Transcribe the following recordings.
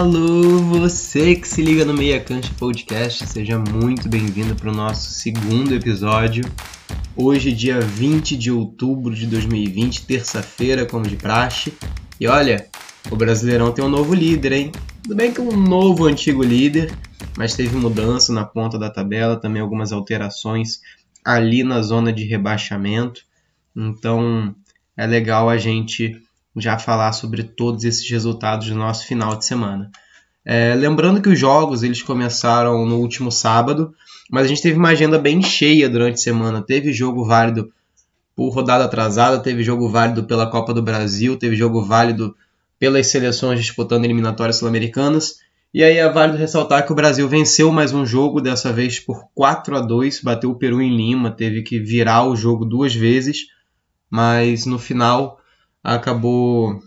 Alô, você que se liga no Meia Cancha Podcast, seja muito bem-vindo para o nosso segundo episódio. Hoje, dia 20 de outubro de 2020, terça-feira, como de praxe. E olha, o Brasileirão tem um novo líder, hein? Tudo bem que um novo antigo líder, mas teve mudança na ponta da tabela, também algumas alterações ali na zona de rebaixamento. Então, é legal a gente já falar sobre todos esses resultados do nosso final de semana. É, lembrando que os jogos eles começaram no último sábado, mas a gente teve uma agenda bem cheia durante a semana. Teve jogo válido por rodada atrasada, teve jogo válido pela Copa do Brasil, teve jogo válido pelas seleções disputando eliminatórias sul-americanas. E aí é válido ressaltar que o Brasil venceu mais um jogo, dessa vez por 4 a 2 bateu o Peru em Lima, teve que virar o jogo duas vezes, mas no final acabou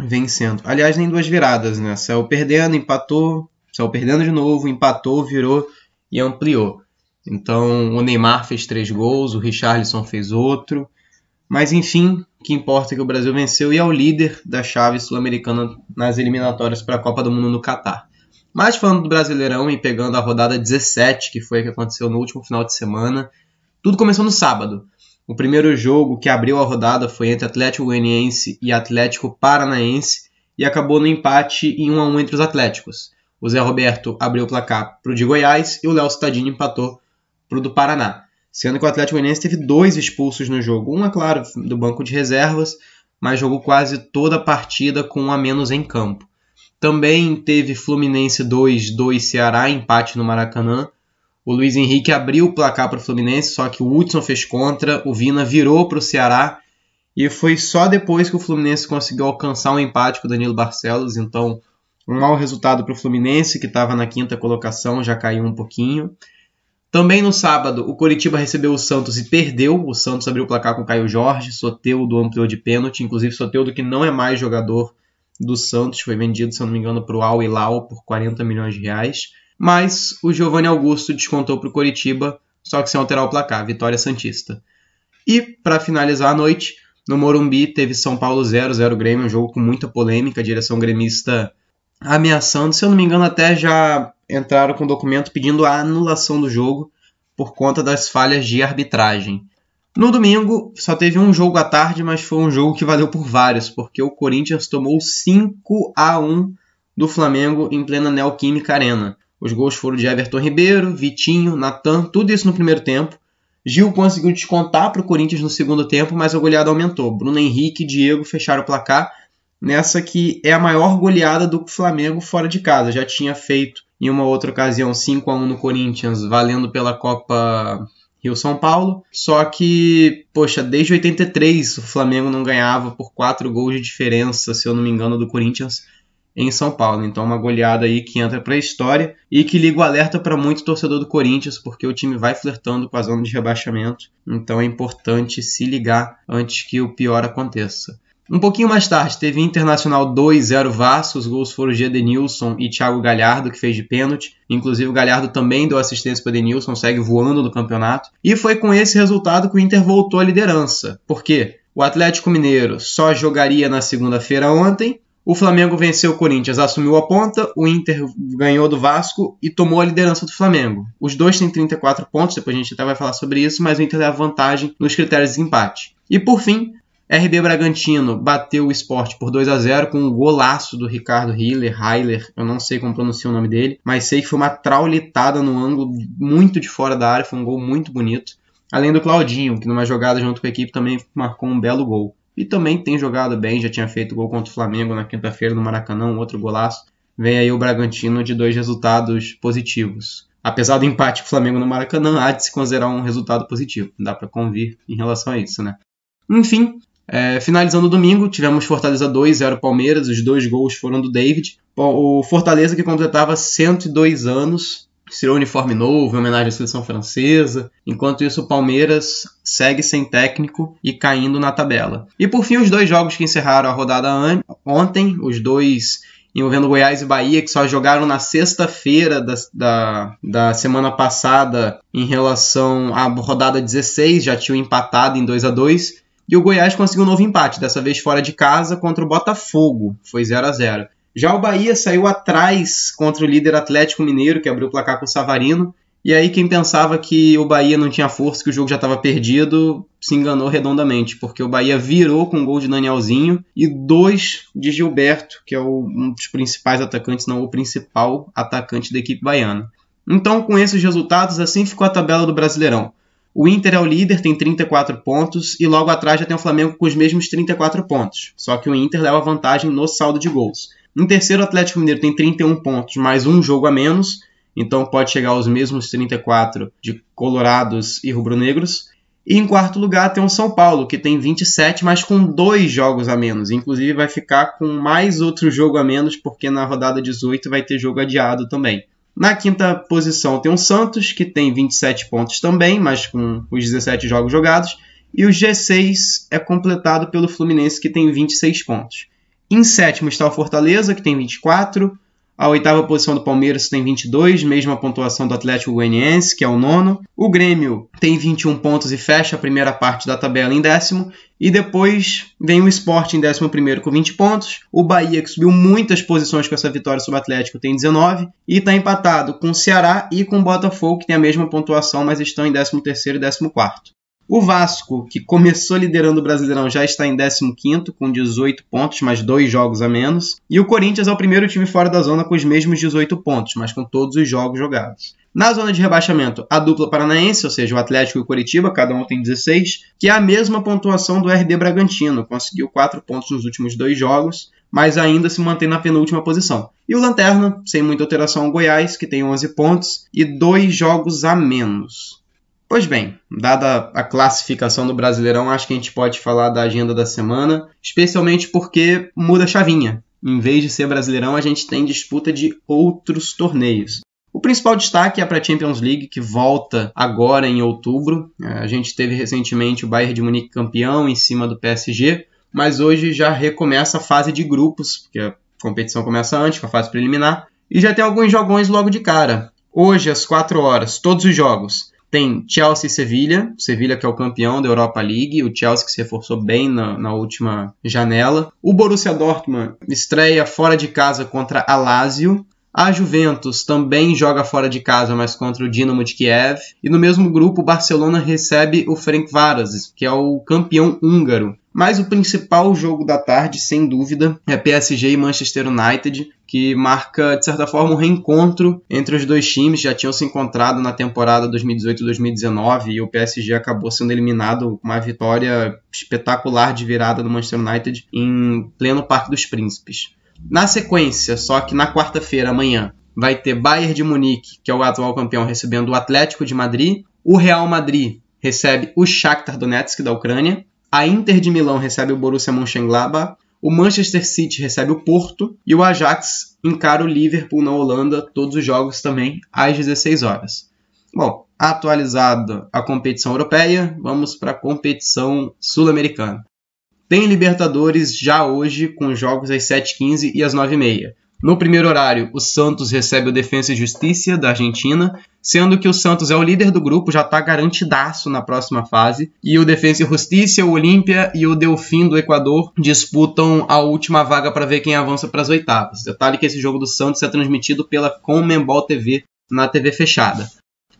vencendo. Aliás, nem duas viradas, né? Saiu perdendo, empatou, saiu perdendo de novo, empatou, virou e ampliou. Então o Neymar fez três gols, o Richarlison fez outro. Mas enfim, o que importa é que o Brasil venceu e é o líder da chave sul-americana nas eliminatórias para a Copa do Mundo no Catar. Mas falando do Brasileirão e pegando a rodada 17, que foi a que aconteceu no último final de semana, tudo começou no sábado. O primeiro jogo que abriu a rodada foi entre Atlético Goianiense e Atlético Paranaense e acabou no empate em 1 a 1 entre os Atléticos. O Zé Roberto abriu o placar para o de Goiás e o Léo Cittadini empatou para o do Paraná. Sendo que o Atlético Goianiense teve dois expulsos no jogo. Um, é claro, do banco de reservas, mas jogou quase toda a partida com um a menos em campo. Também teve Fluminense 2, 2 Ceará, empate no Maracanã. O Luiz Henrique abriu o placar para o Fluminense, só que o Hudson fez contra, o Vina virou para o Ceará e foi só depois que o Fluminense conseguiu alcançar um empate com o Danilo Barcelos. Então, um mau resultado para o Fluminense, que estava na quinta colocação, já caiu um pouquinho. Também no sábado, o Coritiba recebeu o Santos e perdeu. O Santos abriu o placar com o Caio Jorge, Soteudo ampliou de pênalti, inclusive Soteudo que não é mais jogador do Santos, foi vendido, se não me engano, para o Al Hilal por 40 milhões de reais mas o Giovanni Augusto descontou para o Coritiba, só que sem alterar o placar, vitória Santista. E, para finalizar a noite, no Morumbi teve São Paulo 0, 0 Grêmio, um jogo com muita polêmica, a direção gremista ameaçando, se eu não me engano até já entraram com documento pedindo a anulação do jogo por conta das falhas de arbitragem. No domingo só teve um jogo à tarde, mas foi um jogo que valeu por vários, porque o Corinthians tomou 5 a 1 do Flamengo em plena Neoquímica Arena. Os gols foram de Everton Ribeiro, Vitinho, Natan, tudo isso no primeiro tempo. Gil conseguiu descontar para o Corinthians no segundo tempo, mas a goleada aumentou. Bruno Henrique e Diego fecharam o placar nessa que é a maior goleada do Flamengo fora de casa. Já tinha feito em uma outra ocasião 5 a 1 no Corinthians, valendo pela Copa Rio São Paulo. Só que, poxa, desde 83 o Flamengo não ganhava por 4 gols de diferença, se eu não me engano, do Corinthians em São Paulo. Então, uma goleada aí que entra para a história e que liga o alerta para muito torcedor do Corinthians, porque o time vai flertando com a zona de rebaixamento. Então, é importante se ligar antes que o pior aconteça. Um pouquinho mais tarde, teve Internacional 2-0 Vasco. Os gols foram de Edenilson e Thiago Galhardo, que fez de pênalti. Inclusive, o Galhardo também deu assistência para Edenilson, segue voando no campeonato. E foi com esse resultado que o Inter voltou à liderança. Por quê? O Atlético Mineiro só jogaria na segunda-feira ontem, o Flamengo venceu o Corinthians, assumiu a ponta, o Inter ganhou do Vasco e tomou a liderança do Flamengo. Os dois têm 34 pontos, depois a gente até vai falar sobre isso, mas o Inter leva vantagem nos critérios de empate. E por fim, RB Bragantino bateu o esporte por 2 a 0 com um golaço do Ricardo Hiller, Heiler, eu não sei como pronunciar o nome dele, mas sei que foi uma traulitada no ângulo muito de fora da área, foi um gol muito bonito. Além do Claudinho, que numa jogada junto com a equipe também marcou um belo gol. E também tem jogado bem, já tinha feito gol contra o Flamengo na quinta-feira no Maracanã, um outro golaço. Vem aí o Bragantino de dois resultados positivos. Apesar do empate com o Flamengo no Maracanã, há de se considerar um resultado positivo. Dá para convir em relação a isso, né? Enfim, é, finalizando o domingo, tivemos Fortaleza 2, 0 Palmeiras. Os dois gols foram do David. O Fortaleza que completava 102 anos estreou uniforme novo em homenagem à seleção francesa. Enquanto isso, o Palmeiras segue sem técnico e caindo na tabela. E por fim, os dois jogos que encerraram a rodada ontem, os dois envolvendo Goiás e Bahia, que só jogaram na sexta-feira da, da, da, semana passada em relação à rodada 16, já tinham empatado em 2 a 2 e o Goiás conseguiu um novo empate, dessa vez fora de casa contra o Botafogo, foi 0 a 0 Já o Bahia saiu atrás contra o líder Atlético Mineiro, que abriu o placar com o Savarino. E aí quem pensava que o Bahia não tinha força, que o jogo já estava perdido, se enganou redondamente, porque o Bahia virou com um gol de Danielzinho e dois de Gilberto, que é um dos principais atacantes, não o principal atacante da equipe baiana. Então, com esses resultados, assim ficou a tabela do Brasileirão. O Inter é o líder, tem 34 pontos, e logo atrás já tem o Flamengo com os mesmos 34 pontos. Só que o Inter leva vantagem no saldo de gols. Em terceiro, o Atlético Mineiro tem 31 pontos, mais um jogo a menos, então pode chegar aos mesmos 34 de colorados e rubro-negros. E em quarto lugar tem o São Paulo, que tem 27, mas com dois jogos a menos. Inclusive vai ficar com mais outro jogo a menos, porque na rodada 18 vai ter jogo adiado também. Na quinta posição tem o Santos, que tem 27 pontos também, mas com os 17 jogos jogados. E o G6 é completado pelo Fluminense, que tem 26 pontos. Em sétimo está o Fortaleza, que tem 24. A oitava posição do Palmeiras tem 22, mesma pontuação do Atlético Goianiense, que é o nono. O Grêmio tem 21 pontos e fecha a primeira parte da tabela em décimo. E depois vem o Sport em décimo primeiro com 20 pontos. O Bahia, que subiu muitas posições com essa vitória sobre o Atlético, tem 19. E está empatado com o Ceará e com o Botafogo, que tem a mesma pontuação, mas estão em décimo terceiro e décimo quarto. O Vasco, que começou liderando o Brasileirão, já está em 15 com 18 pontos, mais dois jogos a menos. E o Corinthians é o primeiro time fora da zona com os mesmos 18 pontos, mas com todos os jogos jogados. Na zona de rebaixamento, a dupla paranaense, ou seja, o Atlético e o Coritiba, cada um tem 16, que é a mesma pontuação do RD Bragantino, conseguiu 4 pontos nos últimos dois jogos, mas ainda se mantém na penúltima posição. E o Lanterna, sem muita alteração, o Goiás, que tem 11 pontos e dois jogos a menos. Pois bem, dada a classificação do Brasileirão, acho que a gente pode falar da agenda da semana, especialmente porque muda a chavinha. Em vez de ser Brasileirão, a gente tem disputa de outros torneios. O principal destaque é para a Champions League, que volta agora em outubro. É, a gente teve recentemente o Bayern de Munique campeão em cima do PSG, mas hoje já recomeça a fase de grupos, porque a competição começa antes, com a fase preliminar, e já tem alguns jogões logo de cara. Hoje, às 4 horas, todos os jogos. Tem Chelsea e Sevilha, Sevilha que é o campeão da Europa League, o Chelsea que se reforçou bem na, na, última janela. O Borussia Dortmund estreia fora de casa contra a Lazio. A Juventus também joga fora de casa, mas contra o Dinamo de Kiev. E no mesmo grupo, o Barcelona recebe o Ferencváros, que é o campeão húngaro. Mas o principal jogo da tarde, sem dúvida, é PSG e Manchester United, que marca, de certa forma, um reencontro entre os dois times. Já tinham se encontrado na temporada 2018-2019 e o PSG acabou sendo eliminado com uma vitória espetacular de virada do Manchester United em pleno Parque dos Príncipes. Na sequência, só que na quarta-feira, amanhã, vai ter Bayern de Munique, que é o atual campeão, recebendo o Atlético de Madrid. O Real Madrid recebe o Shakhtar Donetsk da Ucrânia. A Inter de Milão recebe o Borussia Mönchengladbach. O Manchester City recebe o Porto e o Ajax encara o Liverpool na Holanda, todos os jogos também às 16 horas. Bom, atualizada a competição europeia, vamos para a competição sul-americana. Tem Libertadores já hoje, com jogos às 7h15 e às 9h30. No primeiro horário, o Santos recebe o Defensa e Justiça da Argentina, sendo que o Santos é o líder do grupo, já está garantidaço na próxima fase, e o Defensa e Justiça, o Olímpia e o Delfim do Equador disputam a última vaga para ver quem avança para as oitavas. Detalhe que esse jogo do Santos é transmitido pela Comembol TV na TV fechada.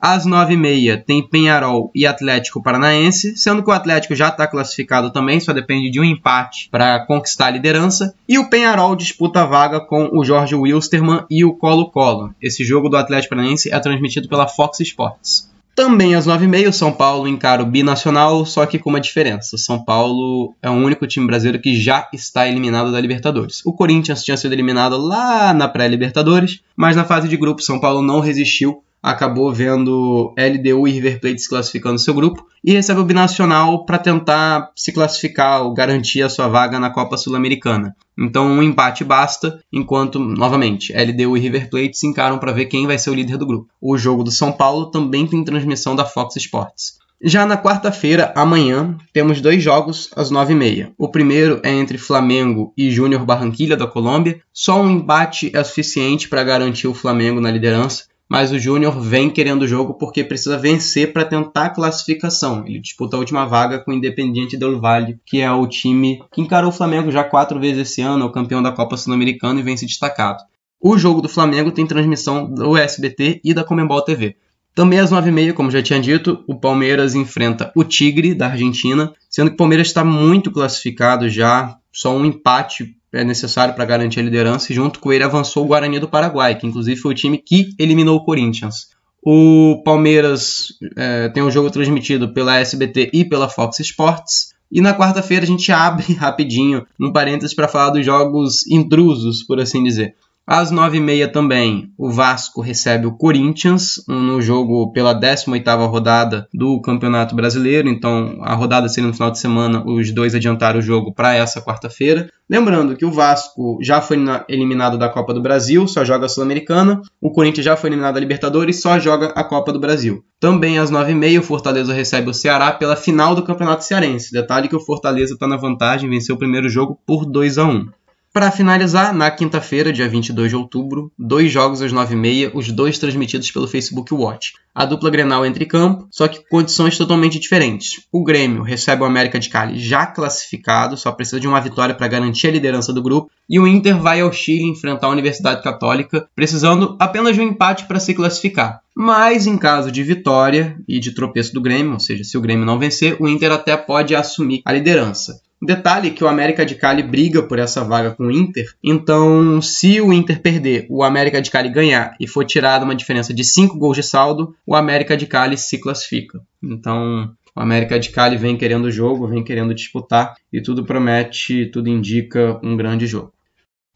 Às 9h30 tem Penharol e Atlético Paranaense, sendo que o Atlético já está classificado também, só depende de um empate para conquistar a liderança. E o Penharol disputa a vaga com o Jorge Wilstermann e o Colo-Colo. Esse jogo do Atlético Paranaense é transmitido pela Fox Sports. Também às 9h30, o São Paulo encara o binacional, só que com uma diferença. O São Paulo é o único time brasileiro que já está eliminado da Libertadores. O Corinthians tinha sido eliminado lá na pré-Libertadores, mas na fase de grupo, São Paulo não resistiu acabou vendo LDU e River Plate se classificando no seu grupo e recebe o Binacional para tentar se classificar ou garantir a sua vaga na Copa Sul-Americana. Então um empate basta, enquanto, novamente, LDU e River Plate se encaram para ver quem vai ser o líder do grupo. O jogo do São Paulo também tem transmissão da Fox Sports. Já na quarta-feira, amanhã, temos dois jogos às 9h30. O primeiro é entre Flamengo e Júnior Barranquilha da Colômbia. Só um empate é suficiente para garantir o Flamengo na liderança mas o Júnior vem querendo o jogo porque precisa vencer para tentar a classificação. Ele disputa a última vaga com o Independiente Del Valle, que é o time que encarou o Flamengo já quatro vezes esse ano, é o campeão da Copa Sul-Americana e vem se destacado. O jogo do Flamengo tem transmissão do SBT e da Comembol TV. Também às 9h30, como já tinha dito, o Palmeiras enfrenta o Tigre da Argentina, sendo que o Palmeiras está muito classificado já, só um empate é necessário para garantir a liderança, e junto com ele avançou o Guarani do Paraguai, que inclusive foi o time que eliminou o Corinthians. O Palmeiras é, tem o um jogo transmitido pela SBT e pela Fox Sports. E na quarta-feira a gente abre rapidinho um parênteses para falar dos jogos intrusos, por assim dizer. Às 9h30 também, o Vasco recebe o Corinthians no jogo pela 18ª rodada do Campeonato Brasileiro. Então, a rodada seria no final de semana, os dois adiantaram o jogo para essa quarta-feira. Lembrando que o Vasco já foi eliminado da Copa do Brasil, só joga a Sul-Americana. O Corinthians já foi eliminado da Libertadores, só joga a Copa do Brasil. Também às 9h30, o Fortaleza recebe o Ceará pela final do Campeonato Cearense. Detalhe que o Fortaleza está na vantagem, venceu o primeiro jogo por 2 a 1 para finalizar, na quinta-feira, dia 22 de outubro, dois jogos às 9h30, os dois transmitidos pelo Facebook Watch. A dupla Grenal entre campo, só que condições totalmente diferentes. O Grêmio recebe o América de Cali já classificado, só precisa de uma vitória para garantir a liderança do grupo, e o Inter vai ao Chile enfrentar a Universidade Católica, precisando apenas de um empate para se classificar. Mas em caso de vitória e de tropeço do Grêmio, ou seja, se o Grêmio não vencer, o Inter até pode assumir a liderança. Detalhe que o América de Cali briga por essa vaga com o Inter, então se o Inter perder, o América de Cali ganhar e for tirada uma diferença de 5 gols de saldo, o América de Cali se classifica. Então o América de Cali vem querendo o jogo, vem querendo disputar e tudo promete, tudo indica um grande jogo.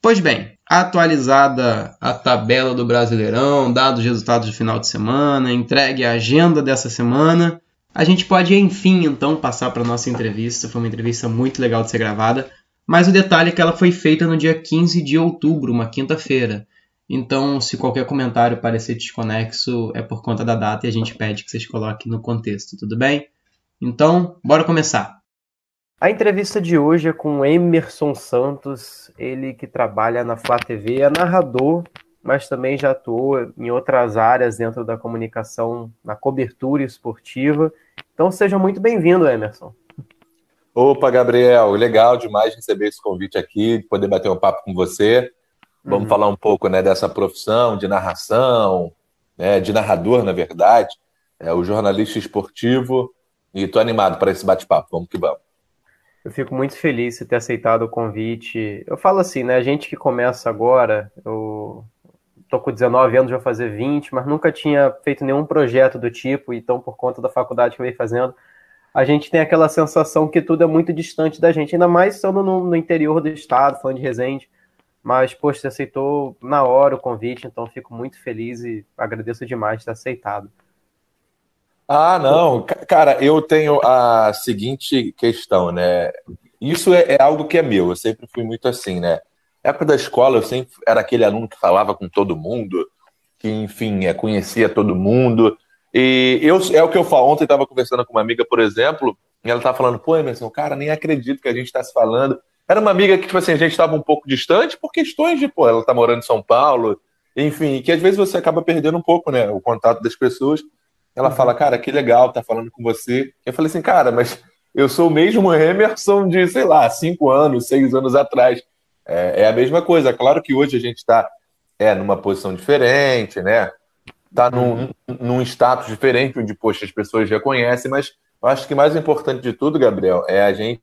Pois bem, atualizada a tabela do Brasileirão, dados os resultados do final de semana, entregue a agenda dessa semana. A gente pode, enfim, então, passar para nossa entrevista. Foi uma entrevista muito legal de ser gravada. Mas o detalhe é que ela foi feita no dia 15 de outubro, uma quinta-feira. Então, se qualquer comentário parecer desconexo, é por conta da data e a gente pede que vocês coloquem no contexto, tudo bem? Então, bora começar. A entrevista de hoje é com Emerson Santos, ele que trabalha na Flá TV, é narrador mas também já atuou em outras áreas dentro da comunicação, na cobertura esportiva. Então seja muito bem-vindo, Emerson. Opa, Gabriel, legal demais receber esse convite aqui, poder bater um papo com você. Vamos uhum. falar um pouco né, dessa profissão de narração, né, de narrador, na verdade, é, o jornalista esportivo. E estou animado para esse bate-papo. Vamos que vamos. Eu fico muito feliz de ter aceitado o convite. Eu falo assim, né? A gente que começa agora, eu tô com 19 anos, vou fazer 20, mas nunca tinha feito nenhum projeto do tipo, então por conta da faculdade que eu venho fazendo, a gente tem aquela sensação que tudo é muito distante da gente, ainda mais estando no, no interior do estado, falando de Resende. Mas, poxa, você aceitou na hora o convite, então fico muito feliz e agradeço demais de ter aceitado. Ah, não. Cara, eu tenho a seguinte questão, né? Isso é, é algo que é meu, eu sempre fui muito assim, né? Época da escola, eu sempre era aquele aluno que falava com todo mundo, que, enfim, é, conhecia todo mundo. E eu, é o que eu falo. Ontem estava conversando com uma amiga, por exemplo, e ela estava falando, pô, Emerson, cara, nem acredito que a gente está se falando. Era uma amiga que, tipo assim, a gente estava um pouco distante por questões de, pô, ela está morando em São Paulo, enfim, que às vezes você acaba perdendo um pouco, né, o contato das pessoas. Ela uhum. fala, cara, que legal, tá falando com você. Eu falei assim, cara, mas eu sou o mesmo Emerson de, sei lá, cinco anos, seis anos atrás. É, é a mesma coisa. Claro que hoje a gente está é, numa posição diferente, né? Está num, uhum. num status diferente, onde, poxa, as pessoas já conhecem, mas eu acho que mais importante de tudo, Gabriel, é a gente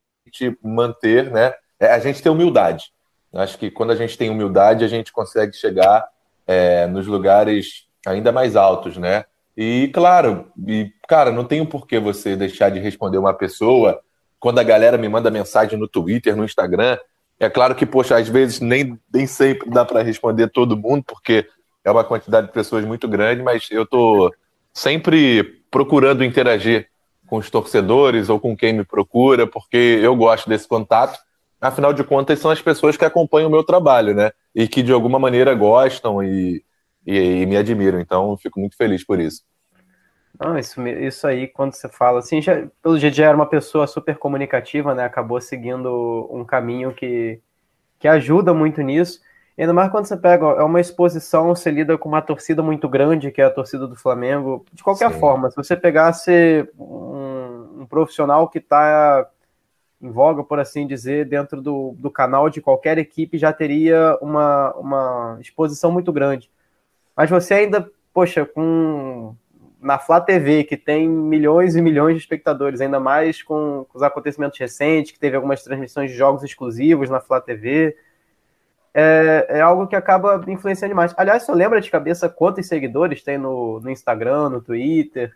manter, né? É a gente ter humildade. Eu acho que quando a gente tem humildade, a gente consegue chegar é, nos lugares ainda mais altos, né? E, claro, e, cara, não tem um porquê você deixar de responder uma pessoa quando a galera me manda mensagem no Twitter, no Instagram, é claro que, poxa, às vezes nem, nem sempre dá para responder todo mundo, porque é uma quantidade de pessoas muito grande, mas eu estou sempre procurando interagir com os torcedores ou com quem me procura, porque eu gosto desse contato. Afinal de contas, são as pessoas que acompanham o meu trabalho, né? E que de alguma maneira gostam e, e, e me admiram. Então, fico muito feliz por isso. Não, isso, isso aí, quando você fala assim, já, pelo jeito já era uma pessoa super comunicativa, né? Acabou seguindo um caminho que, que ajuda muito nisso. Ainda mais quando você pega, é uma exposição, você lida com uma torcida muito grande, que é a torcida do Flamengo. De qualquer Sim. forma, se você pegasse um, um profissional que está em voga, por assim dizer, dentro do, do canal de qualquer equipe, já teria uma, uma exposição muito grande. Mas você ainda, poxa, com na Flá TV, que tem milhões e milhões de espectadores, ainda mais com, com os acontecimentos recentes, que teve algumas transmissões de jogos exclusivos na Flá TV, é, é, algo que acaba influenciando demais. Aliás, você lembra de cabeça quantos seguidores tem no, no Instagram, no Twitter?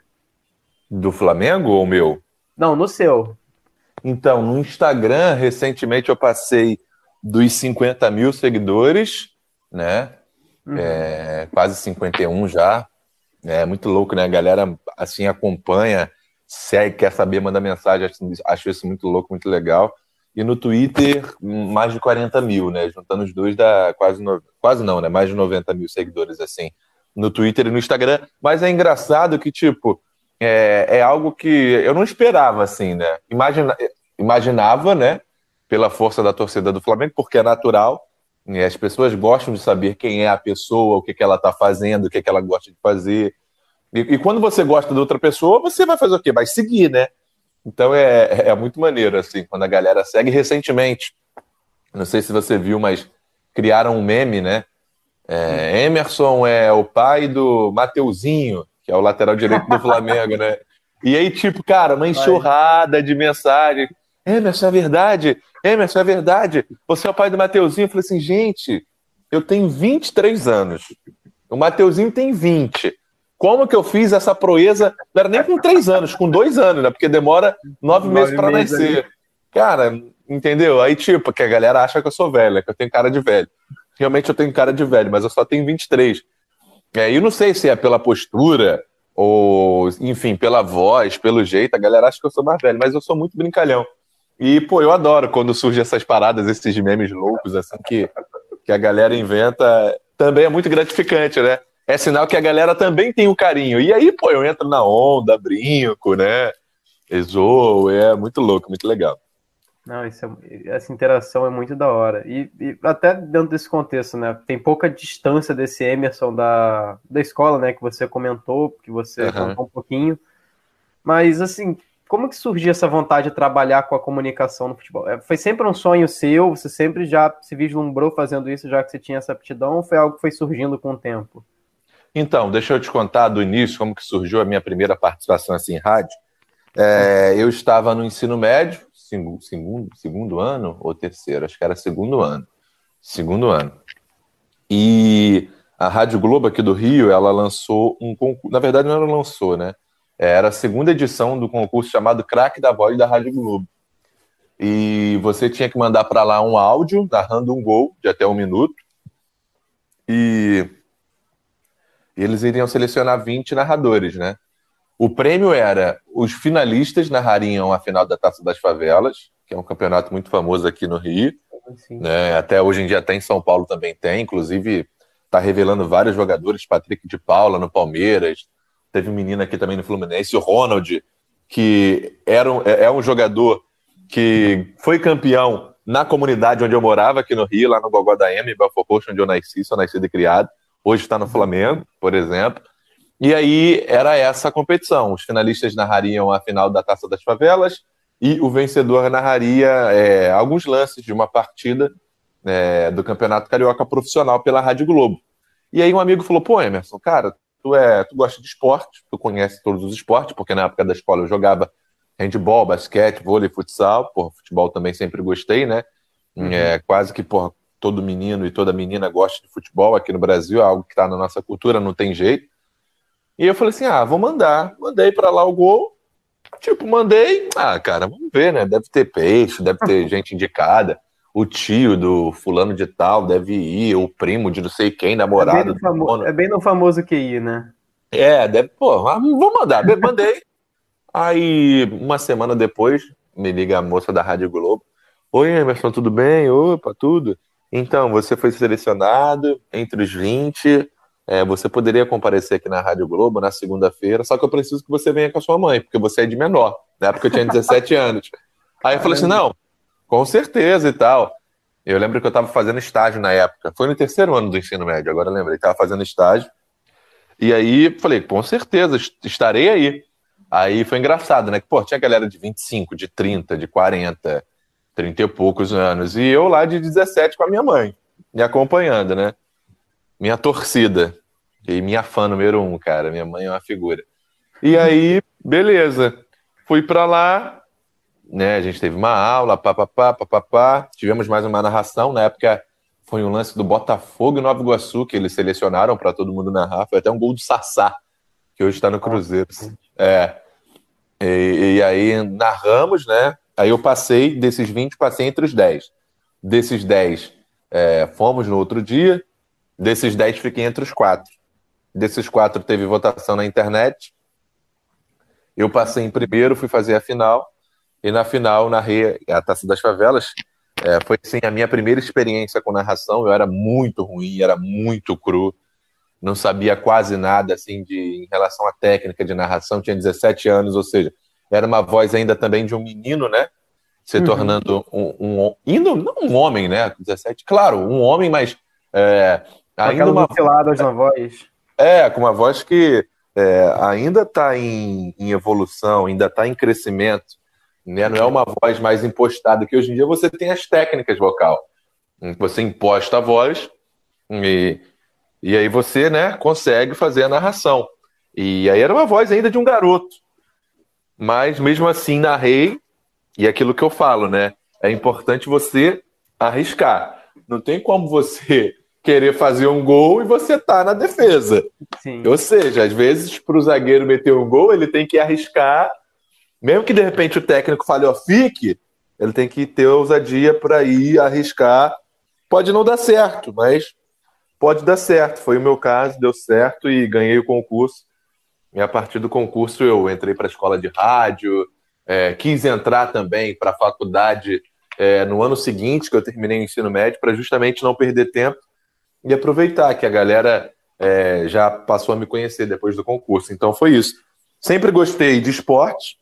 Do Flamengo ou meu? Não, no seu. Então, no Instagram, recentemente eu passei dos 50 mil seguidores, né? Uhum. É, quase 51 já. É muito louco, né? A galera assim acompanha, segue, quer saber, manda mensagem. Acho, acho isso muito louco, muito legal. E no Twitter, mais de 40 mil, né? Juntando os dois, dá quase, no... quase não, né? Mais de 90 mil seguidores, assim, no Twitter e no Instagram. Mas é engraçado que, tipo, é, é algo que eu não esperava, assim, né? Imagina, imaginava, né? Pela força da torcida do Flamengo, porque é natural. E as pessoas gostam de saber quem é a pessoa, o que, que ela está fazendo, o que, que ela gosta de fazer. E, e, quando você gosta de outra pessoa, você vai fazer o quê? Vai seguir, né? Então é, é muito maneiro, assim, quando a galera segue recentemente. Não sei se você viu, mas criaram um meme, né? É, Emerson é o pai do Mateuzinho, que é o lateral direito do Flamengo, né? E aí, tipo, cara, uma enxurrada de mensagem. Emerson, é verdade? Emerson, é verdade? Você é o pai do Mateuzinho? Eu falei assim, gente, eu tenho 23 anos. O Mateuzinho tem 20. Como que eu fiz essa proeza? Não era nem com 3 anos, com 2 anos, né? Porque demora 9 meses para nascer. Ali. Cara, entendeu? Aí, tipo, que a galera acha que eu sou velho, que eu tenho cara de velho. Realmente eu tenho cara de velho, mas eu só tenho 23. É, e eu não sei se é pela postura, ou, enfim, pela voz, pelo jeito, a galera acha que eu sou mais velho, mas eu sou muito brincalhão. E, pô, eu adoro quando surgem essas paradas, esses memes loucos, assim, que, que a galera inventa. Também é muito gratificante, né? É sinal que a galera também tem o carinho. E aí, pô, eu entro na onda, brinco, né? Exou, é muito louco, muito legal. Não, isso é, essa interação é muito da hora. E, e, até dentro desse contexto, né? Tem pouca distância desse Emerson da, da escola, né? Que você comentou, que você uhum. contou um pouquinho. Mas, assim, como que surgiu essa vontade de trabalhar com a comunicação no futebol? É, foi sempre um sonho seu? Você sempre já se vislumbrou fazendo isso, já que você tinha essa aptidão? Ou foi algo que foi surgindo com o tempo? Então, deixa eu te contar do início como que surgiu a minha primeira participação assim, em rádio. É, eu estava no ensino médio, segundo, segundo, ano ou terceiro, acho que era segundo ano. Segundo ano. E a Rádio Globo aqui do Rio, ela lançou um concurso. Na verdade, não ela lançou, né? Era a segunda edição do concurso chamado Craque da Voz da Rádio Globo. E você tinha que mandar para lá um áudio narrando um gol de até um minuto. E eles iriam selecionar 20 narradores, né? O prêmio era os finalistas narrariam a final da Taça das Favelas, que é um campeonato muito famoso aqui no Rio. Né? Até hoje em dia até em São Paulo também tem, inclusive está revelando vários jogadores, Patrick de Paula no Palmeiras, teve um menino aqui também no Fluminense, o Ronald, que era um, é, é um jogador que foi campeão na comunidade onde eu morava, aqui no Rio, lá no Gogó da M, Belfort onde eu nasci, sou nascido e criado. Hoje está no Flamengo, por exemplo. E aí era essa a competição. Os finalistas narrariam a final da Taça das Favelas e o vencedor narraria é, alguns lances de uma partida é, do Campeonato Carioca Profissional pela Rádio Globo. E aí um amigo falou: pô, Emerson, cara, tu, é, tu gosta de esporte, tu conhece todos os esportes, porque na época da escola eu jogava handball, basquete, vôlei, futsal. Porra, futebol também sempre gostei, né? Uhum. É, quase que porra, todo menino e toda menina gosta de futebol aqui no Brasil, é algo que está na nossa cultura, não tem jeito. E eu falei assim: ah, vou mandar. Mandei para lá o gol. Tipo, mandei. Ah, cara, vamos ver, né? Deve ter peixe, deve ter gente indicada. O tio do fulano de tal deve ir, o primo de não sei quem, namorado. É bem no, famo... é bem no famoso QI, né? É, deve, pô, ah, vou mandar. Mandei. Aí, uma semana depois, me liga a moça da Rádio Globo. Oi, Emerson, tudo bem? Opa, tudo. Então, você foi selecionado entre os 20 é, você poderia comparecer aqui na Rádio Globo na segunda-feira, só que eu preciso que você venha com a sua mãe, porque você é de menor. Na época eu tinha 17 anos. Aí eu falei assim: não, com certeza e tal. Eu lembro que eu estava fazendo estágio na época. Foi no terceiro ano do ensino médio, agora eu lembrei. Estava fazendo estágio. E aí falei, com certeza, estarei aí. Aí foi engraçado, né? Que, pô, tinha galera de 25, de 30, de 40, 30 e poucos anos. E eu lá de 17 com a minha mãe, me acompanhando, né? Minha torcida. E minha fã número um, cara. Minha mãe é uma figura. E aí, beleza. Fui para lá, né? A gente teve uma aula, papapá, papapá. Tivemos mais uma narração. Na época foi um lance do Botafogo e Nova Iguaçu, que eles selecionaram para todo mundo narrar. Foi até um gol do Sassá, que hoje está no Cruzeiro. É. E, e, aí narramos, né? Aí eu passei, desses 20, passei entre os 10. Desses 10, é, fomos no outro dia. Desses 10, fiquei entre os quatro. Desses quatro, teve votação na internet. Eu passei em primeiro, fui fazer a final. E na final, narrei a Taça das Favelas. É, foi assim, a minha primeira experiência com narração. Eu era muito ruim, era muito cru. Não sabia quase nada assim de, em relação à técnica de narração. Tinha 17 anos, ou seja, era uma voz ainda também de um menino, né? Se uhum. tornando um, um, indo, não um homem, né? 17, claro, um homem, mas é, ainda uma na voz. É, com uma voz que é, ainda está em, em, evolução, ainda está em crescimento. Né? Não é uma voz mais impostada, que hoje em dia você tem as técnicas vocal. Você imposta a voz e, e aí você né, consegue fazer a narração. E aí era uma voz ainda de um garoto. Mas mesmo assim, narrei, e é aquilo que eu falo, né? É importante você arriscar. Não tem como você querer fazer um gol e você tá na defesa. Sim. Ou seja, às vezes, para o zagueiro meter um gol, ele tem que arriscar mesmo que de repente o técnico fale, ó, fique, ele tem que ter ousadia para ir arriscar. Pode não dar certo, mas pode dar certo. Foi o meu caso, deu certo e ganhei o concurso. E a partir do concurso eu entrei para a escola de rádio, é, quis entrar também para a faculdade é, no ano seguinte que eu terminei o ensino médio, para justamente não perder tempo e aproveitar que a galera é, já passou a me conhecer depois do concurso. Então foi isso. Sempre gostei de esporte,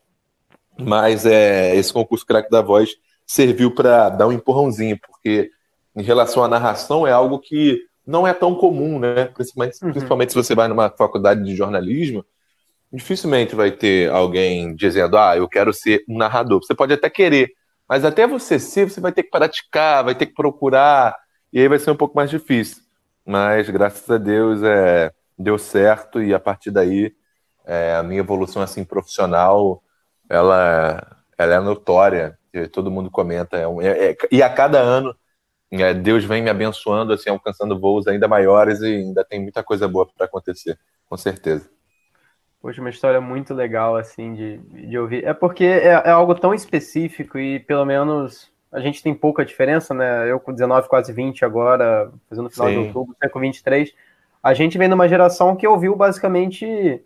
mas é, esse concurso Crack da Voz serviu para dar um empurrãozinho, porque em relação à narração é algo que não é tão comum, né? Principalmente, uhum. principalmente se você vai numa faculdade de jornalismo, dificilmente vai ter alguém dizendo, ah, eu quero ser um narrador. Você pode até querer, mas até você ser, você vai ter que praticar, vai ter que procurar, e aí vai ser um pouco mais difícil. Mas graças a Deus é, deu certo e a partir daí é, a minha evolução assim profissional ela, ela é notória, todo mundo comenta. É, é, é, e a cada ano, é, Deus vem me abençoando, assim, alcançando voos ainda maiores e ainda tem muita coisa boa para acontecer, com certeza. Poxa, uma história muito legal, assim, de, de ouvir. É porque é, é algo tão específico e, pelo menos, a gente tem pouca diferença, né? Eu com 19, quase 20 agora, fazendo final Sim. de outubro, você com 23. A gente vem de uma geração que ouviu basicamente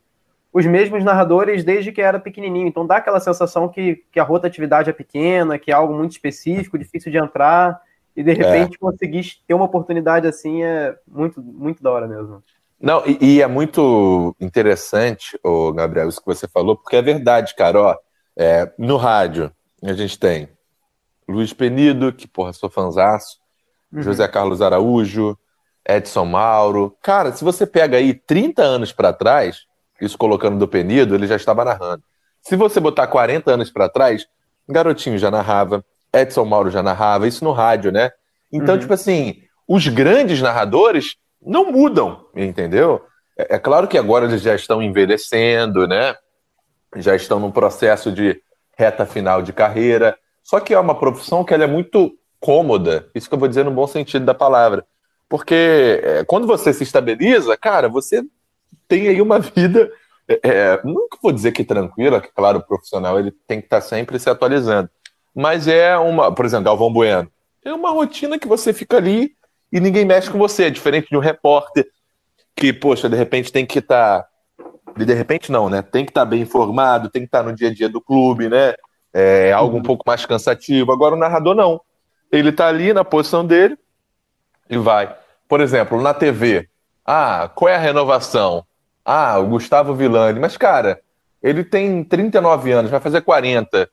os mesmos narradores desde que era pequenininho. Então dá aquela sensação que, que a rotatividade é pequena, que é algo muito específico, difícil de entrar, e de repente é. conseguir ter uma oportunidade assim é muito, muito da hora mesmo. Não, e, e é muito interessante, o Gabriel, isso que você falou, porque é verdade, cara. Ó, é, no rádio, a gente tem Luiz Penido, que, porra, sou fanzaço, uhum. José Carlos Araújo, Edson Mauro. Cara, se você pega aí 30 anos para trás, isso colocando do Penido, ele já estava narrando. Se você botar 40 anos para trás, Garotinho já narrava, Edson Mauro já narrava, isso no rádio, né? Então, uhum. tipo assim, os grandes narradores não mudam, entendeu? É, é, claro que agora eles já estão envelhecendo, né? Já estão num processo de reta final de carreira. Só que é uma profissão que ela é muito cômoda, isso que eu vou dizer no bom sentido da palavra. Porque é, quando você se estabiliza, cara, você tem aí uma vida, é, é, nunca vou dizer que tranquila, que claro, o profissional ele tem que estar tá sempre se atualizando, mas é uma, por exemplo, Galvão Bueno, é uma rotina que você fica ali e ninguém mexe com você, é diferente de um repórter que, poxa, de repente tem que estar, tá, de repente não, né, tem que estar tá bem informado, tem que estar tá no dia a dia do clube, né, é algo um pouco mais cansativo, agora o narrador não, ele está ali na posição dele e vai. Por exemplo, na TV, ah, qual é a renovação? Ah, o Gustavo Villani. Mas, cara, ele tem 39 anos, vai fazer 40.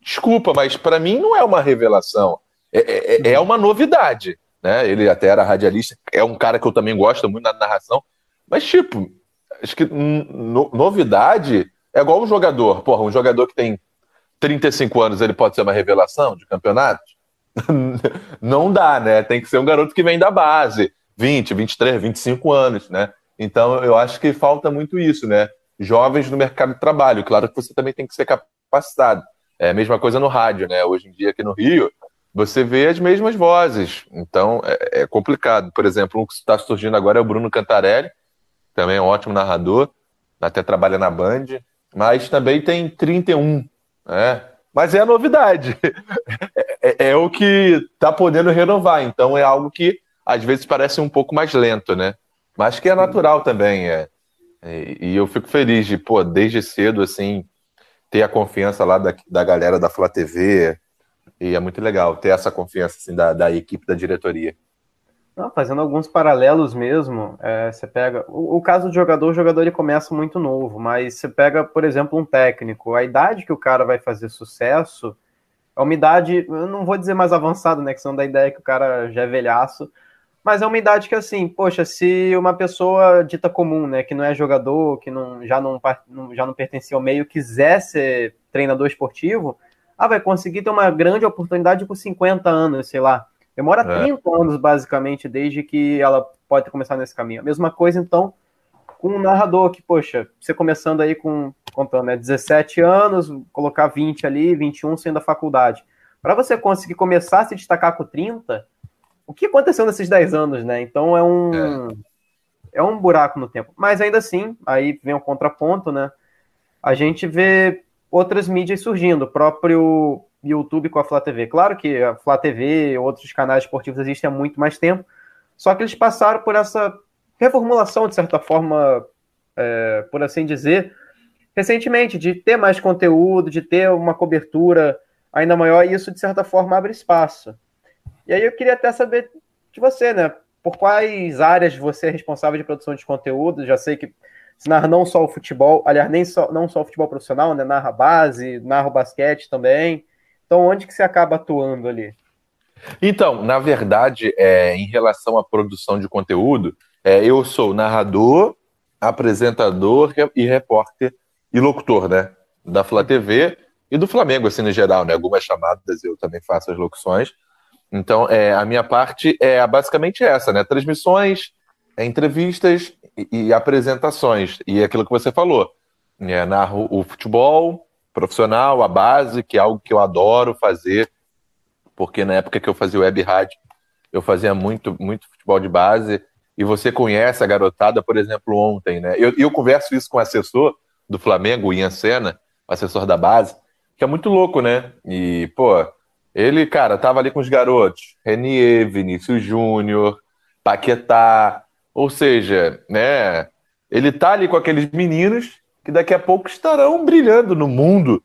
Desculpa, mas para mim não é uma revelação. é, é, é uma novidade, né? Ele até era radialista, é um cara que eu também gosto muito na narração, mas tipo, acho que no, novidade é igual um jogador, porra, um jogador que tem 35 anos, ele pode ser uma revelação de campeonato? Não dá, né? Tem que ser um garoto que vem da base, 20, 23, 25 anos, né? Então eu acho que falta muito isso, né? Jovens no mercado de trabalho. Claro que você também tem que ser capacitado. É a mesma coisa no rádio, né? Hoje em dia aqui no Rio, você vê as mesmas vozes. Então é, é complicado. Por exemplo, um que está surgindo agora é o Bruno Cantarelli, também é um ótimo narrador, até trabalha na Band, mas também tem 31, né? Mas é a novidade. É, é, é o que está podendo renovar. Então é algo que às vezes parece um pouco mais lento, né? Mas que é natural também. É. E eu fico feliz de, pô, desde cedo, assim, ter a confiança lá da, da galera da Flá TV. E é muito legal ter essa confiança assim, da, da equipe da diretoria. Não, fazendo alguns paralelos mesmo, é, você pega. O, o, caso do jogador, o jogador ele começa muito novo, mas você pega, por exemplo, um técnico, a idade que o cara vai fazer sucesso é uma idade, eu não vou dizer mais avançada, né? Que são da ideia que o cara já é velhaço, mas é uma idade que, assim, poxa, se uma pessoa dita comum, né, que não é jogador, que não, já, não, já não pertencia ao meio, quiser ser treinador esportivo, ah, vai conseguir ter uma grande oportunidade com 50 anos, sei lá. Demora é. 30 anos, basicamente, desde que ela pode começar nesse caminho. A mesma coisa, então, com um narrador que, poxa, você começando aí com, contando, né, 17 anos, colocar 20 ali, 21 sendo da faculdade. Para você conseguir começar a se destacar com 30, o que aconteceu nesses 10 anos, né? Então é um. É. é um buraco no tempo. Mas ainda assim, aí vem o um contraponto, né? A gente vê outras mídias surgindo, o próprio YouTube com a Flá TV. Claro que a Flá TV e outros canais esportivos existem há muito mais tempo, só que eles passaram por essa reformulação, de certa forma, é, por assim dizer, recentemente, de ter mais conteúdo, de ter uma cobertura ainda maior, e isso, de certa forma, abre espaço. E aí eu queria até saber de você, né? Por quais áreas você é responsável de produção de conteúdo? Já sei que você narra não só o futebol, aliás, nem só, não só o futebol profissional, né? Narra base, narra o basquete também. Então, onde que você acaba atuando ali? Então, na verdade, é, em relação à produção de conteúdo, é, eu sou narrador, apresentador e repórter e locutor, né? Da Fla TV e do Flamengo, assim, no geral, né? Algumas chamadas eu também faço as locuções. Então, é, a minha parte é basicamente essa, né? Transmissões, é, entrevistas e, e, apresentações. E é aquilo que você falou. É, narro o futebol profissional, a base, que é algo que eu adoro fazer, porque na época que eu fazia web rádio, eu fazia muito, muito futebol de base. E você conhece a garotada, por exemplo, ontem, né? Eu, eu converso isso com o assessor do Flamengo, Ian Senna, assessor da base, que é muito louco, né? E, pô, ele, cara, tava ali com os garotos, Renier, Vinícius Júnior, Paquetá, ou seja, né, ele tá ali com aqueles meninos que daqui a pouco estarão brilhando no mundo,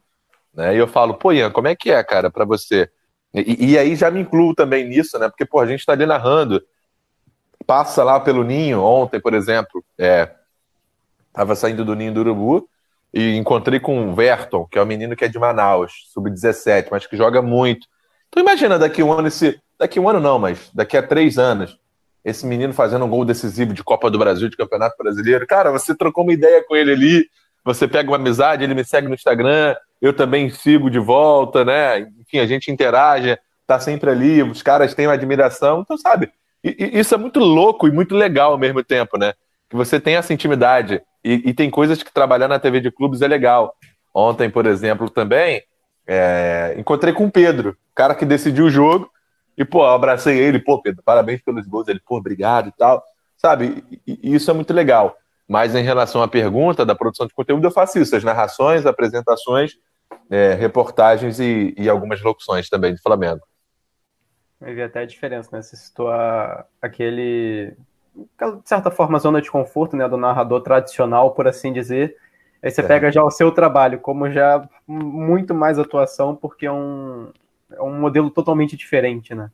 né? E eu falo, pô, Ian, como é que é, cara, para você? E, e, aí já me incluo também nisso, né? Porque, pô, a gente tá ali narrando, passa lá pelo ninho, ontem, por exemplo, é, tava saindo do ninho do Urubu, e encontrei com o Verton, que é um menino que é de Manaus, sub-17, mas que joga muito. Tu imagina daqui um ano esse. Daqui um ano não, mas daqui a três anos, esse menino fazendo um gol decisivo de Copa do Brasil, de Campeonato Brasileiro. Cara, você trocou uma ideia com ele ali, você pega uma amizade, ele me segue no Instagram, eu também sigo de volta, né? Enfim, a gente interage, tá sempre ali, os caras têm uma admiração. Então, sabe, isso é muito louco e muito legal ao mesmo tempo, né? Que você tem essa intimidade. E, e tem coisas que trabalhar na TV de clubes é legal. Ontem, por exemplo, também, é, encontrei com o Pedro, cara que decidiu o jogo, e, pô, abracei ele, pô, Pedro, parabéns pelos gols. Ele, pô, obrigado e tal. Sabe? E, e isso é muito legal. Mas em relação à pergunta da produção de conteúdo, eu faço isso: as narrações, apresentações, é, reportagens e, e, algumas locuções também de Flamengo. Vai ver até a diferença, né? Você citou a, aquele, de certa forma, zona de conforto né, do narrador tradicional, por assim dizer, Aí você é. pega já o seu trabalho como já muito mais atuação, porque é um, é um modelo totalmente diferente, né?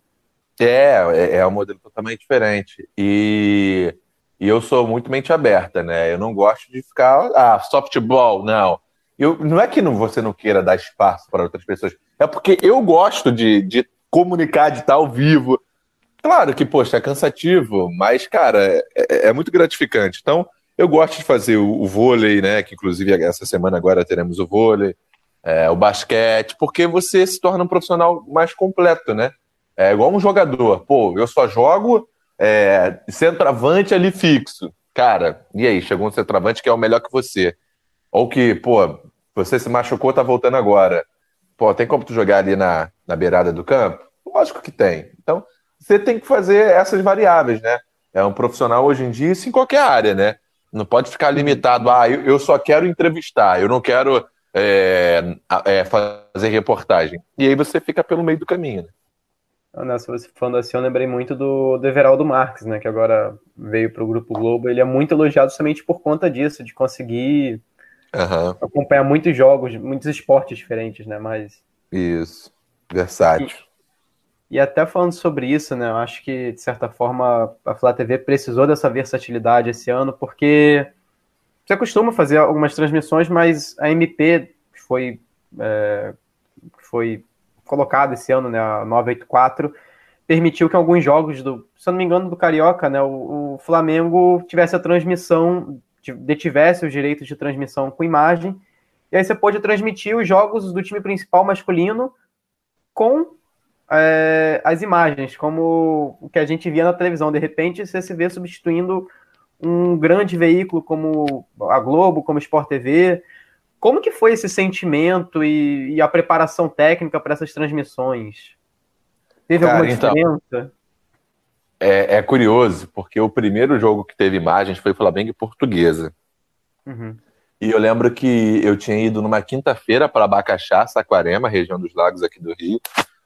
É, é, é um modelo totalmente diferente. E, e eu sou muito mente aberta, né? Eu não gosto de ficar, ah, softball, não. Eu, não é que não, você não queira dar espaço para outras pessoas, é porque eu gosto de, de comunicar de estar ao vivo. Claro que, poxa, é cansativo, mas, cara, é, é, é muito gratificante. Então, eu gosto de fazer o, o, vôlei, né? Que inclusive essa semana agora teremos o vôlei, é, o basquete, porque você se torna um profissional mais completo, né? É igual um jogador. Pô, eu só jogo é, centroavante ali fixo. Cara, e aí? Chegou um centroavante que é o melhor que você. Ou que, pô, você se machucou, tá voltando agora. Pô, tem como tu jogar ali na, na beirada do campo? Lógico que tem. Então, você tem que fazer essas variáveis, né? É um profissional hoje em dia, isso em qualquer área, né? Não pode ficar limitado, ah, eu, só quero entrevistar, eu não quero é, é, fazer reportagem. E aí você fica pelo meio do caminho, né? Ah, se você falando assim, eu lembrei muito do, do Everaldo Marques, né? Que agora veio para o Grupo Globo. Ele é muito elogiado somente por conta disso, de conseguir uhum. acompanhar muitos jogos, muitos esportes diferentes, né? Mas. Isso. Versátil. E até falando sobre isso, né, eu acho que, de certa forma, a Flá TV precisou dessa versatilidade esse ano, porque você costuma fazer algumas transmissões, mas a MP foi, é, foi colocada esse ano, né, a 984, permitiu que alguns jogos do, se eu não me engano, do Carioca, né, o, o Flamengo tivesse a transmissão, detivesse os direitos de transmissão com imagem, e aí você pôde transmitir os jogos do time principal masculino com é, as imagens, como o que a gente via na televisão. De repente, você se vê substituindo um grande veículo como a Globo, como Sport TV. Como que foi esse sentimento e, e a preparação técnica para essas transmissões? Teve Cara, alguma então, diferença? Então, é, é, curioso, porque o primeiro jogo que teve imagens foi Flamengo e Portuguesa. Uhum. E eu lembro que eu tinha ido numa quinta-feira para Abacaxá, Saquarema, região dos lagos aqui do Rio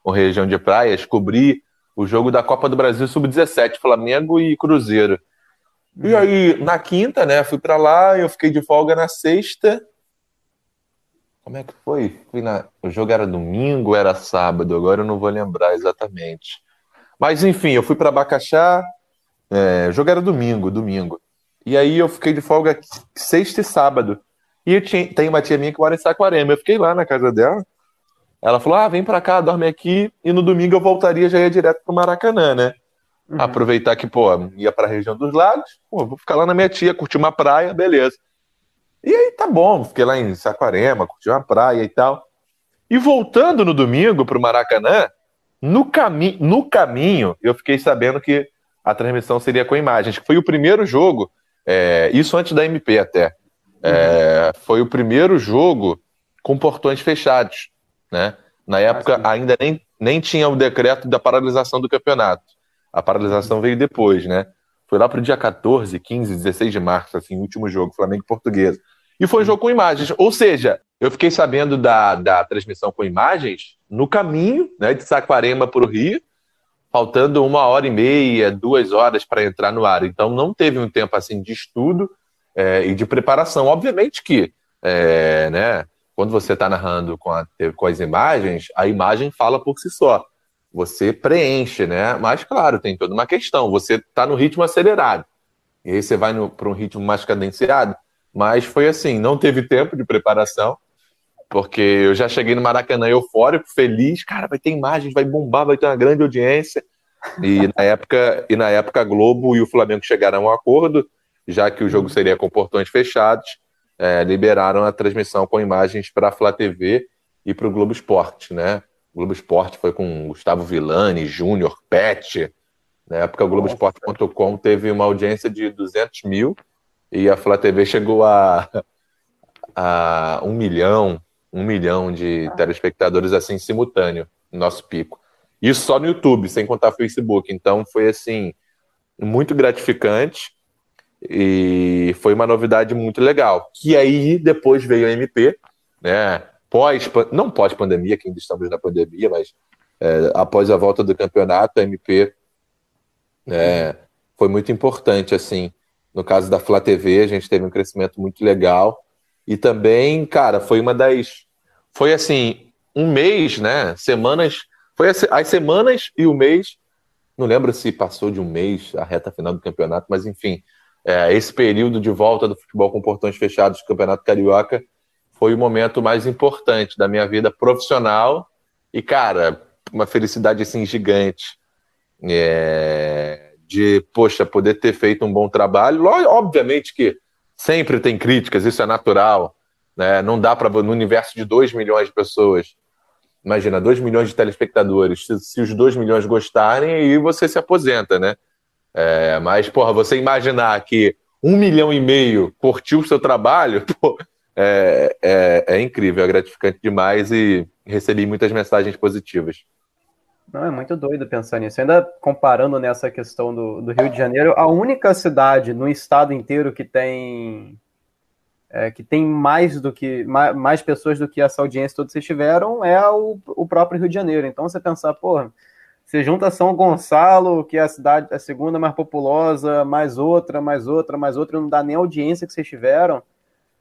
ou região de praias, cobri o jogo da Copa do Brasil Sub-17, Flamengo e Cruzeiro. E aí, na quinta, né, fui para lá, eu fiquei de folga na sexta. Como é que foi? Fui na... O jogo era domingo, era sábado, agora eu não vou lembrar exatamente. Mas enfim, eu fui para Abacaxá, é... o jogo era domingo, domingo. E aí eu fiquei de folga sexta e sábado. E tinha... tem uma tia minha que mora em Saquarema, eu fiquei lá na casa dela. Ela falou: ah, vem pra cá, dorme aqui, e no domingo eu voltaria, já ia direto pro Maracanã, né? Uhum. Aproveitar que, pô, ia pra região dos lagos, pô, vou ficar lá na minha tia, curtir uma praia, beleza. E aí tá bom, fiquei lá em Saquarema, curti uma praia e tal. E voltando no domingo pro Maracanã, no, cami no caminho, eu fiquei sabendo que a transmissão seria com imagens, que foi o primeiro jogo, é, isso antes da MP até. É, uhum. Foi o primeiro jogo com portões fechados. Né? Na época ah, ainda nem, nem tinha o decreto da paralisação do campeonato. A paralisação veio depois, né? Foi lá para o dia 14, 15, 16 de março, assim, último jogo, Flamengo e Portuguesa. E foi um jogo com imagens. Ou seja, eu fiquei sabendo da, da transmissão com imagens no caminho né, de Saquarema para o Rio, faltando uma hora e meia, duas horas para entrar no ar. Então não teve um tempo assim de estudo é, e de preparação. Obviamente que é, né, quando você está narrando com, a, com as imagens, a imagem fala por si só. Você preenche, né? Mas, claro, tem toda uma questão. Você está no ritmo acelerado. E aí você vai para um ritmo mais cadenciado. Mas foi assim, não teve tempo de preparação, porque eu já cheguei no Maracanã eufórico, feliz, cara, vai ter imagens, vai bombar, vai ter uma grande audiência. E na época, e na época a Globo e o Flamengo chegaram a um acordo, já que o jogo seria com portões fechados é, liberaram a transmissão com imagens para a Flá TV e para o Globo Esporte, né? O Globo Esporte foi com Gustavo Villani, Júnior, Pet. Na época, o Globoesporte.com teve uma audiência de 200 mil e a Flá TV chegou a, a um milhão, um milhão de telespectadores assim simultâneo, no nosso pico. Isso só no YouTube, sem contar Facebook. Então foi assim muito gratificante e foi uma novidade muito legal. Que aí depois veio a MP, né? Pós, não pós-pandemia, que ainda estamos na pandemia, mas é, após a volta do campeonato, a MP é, foi muito importante, assim. No caso da Flá TV, a gente teve um crescimento muito legal. E também, cara, foi uma das. Foi assim, um mês, né? Semanas. Foi as, as semanas e o mês. Não lembro se passou de um mês a reta final do campeonato, mas enfim, é, esse período de volta do futebol com portões fechados do Campeonato Carioca foi o momento mais importante da minha vida profissional. E, cara, uma felicidade assim gigante. É, de, poxa, poder ter feito um bom trabalho. Obviamente que sempre tem críticas, isso é natural. Né? Não dá para, no universo de 2 milhões de pessoas, imagina, 2 milhões de telespectadores, se, se os 2 milhões gostarem, aí você se aposenta, né? É, mas, porra, você imaginar que um milhão e meio curtiu o seu trabalho, pô, é, é, é, incrível, é gratificante demais e recebi muitas mensagens positivas. Não, é muito doido pensar nisso. Ainda comparando nessa questão do, do Rio de Janeiro, a única cidade no estado inteiro que tem é, que tem mais do que mais, mais, pessoas do que essa audiência todos vocês tiveram é o, o próprio Rio de Janeiro. Então você pensar, porra, você junta São Gonçalo, que é a cidade a segunda mais populosa, mais outra, mais outra, mais outra, não dá nem audiência que vocês tiveram.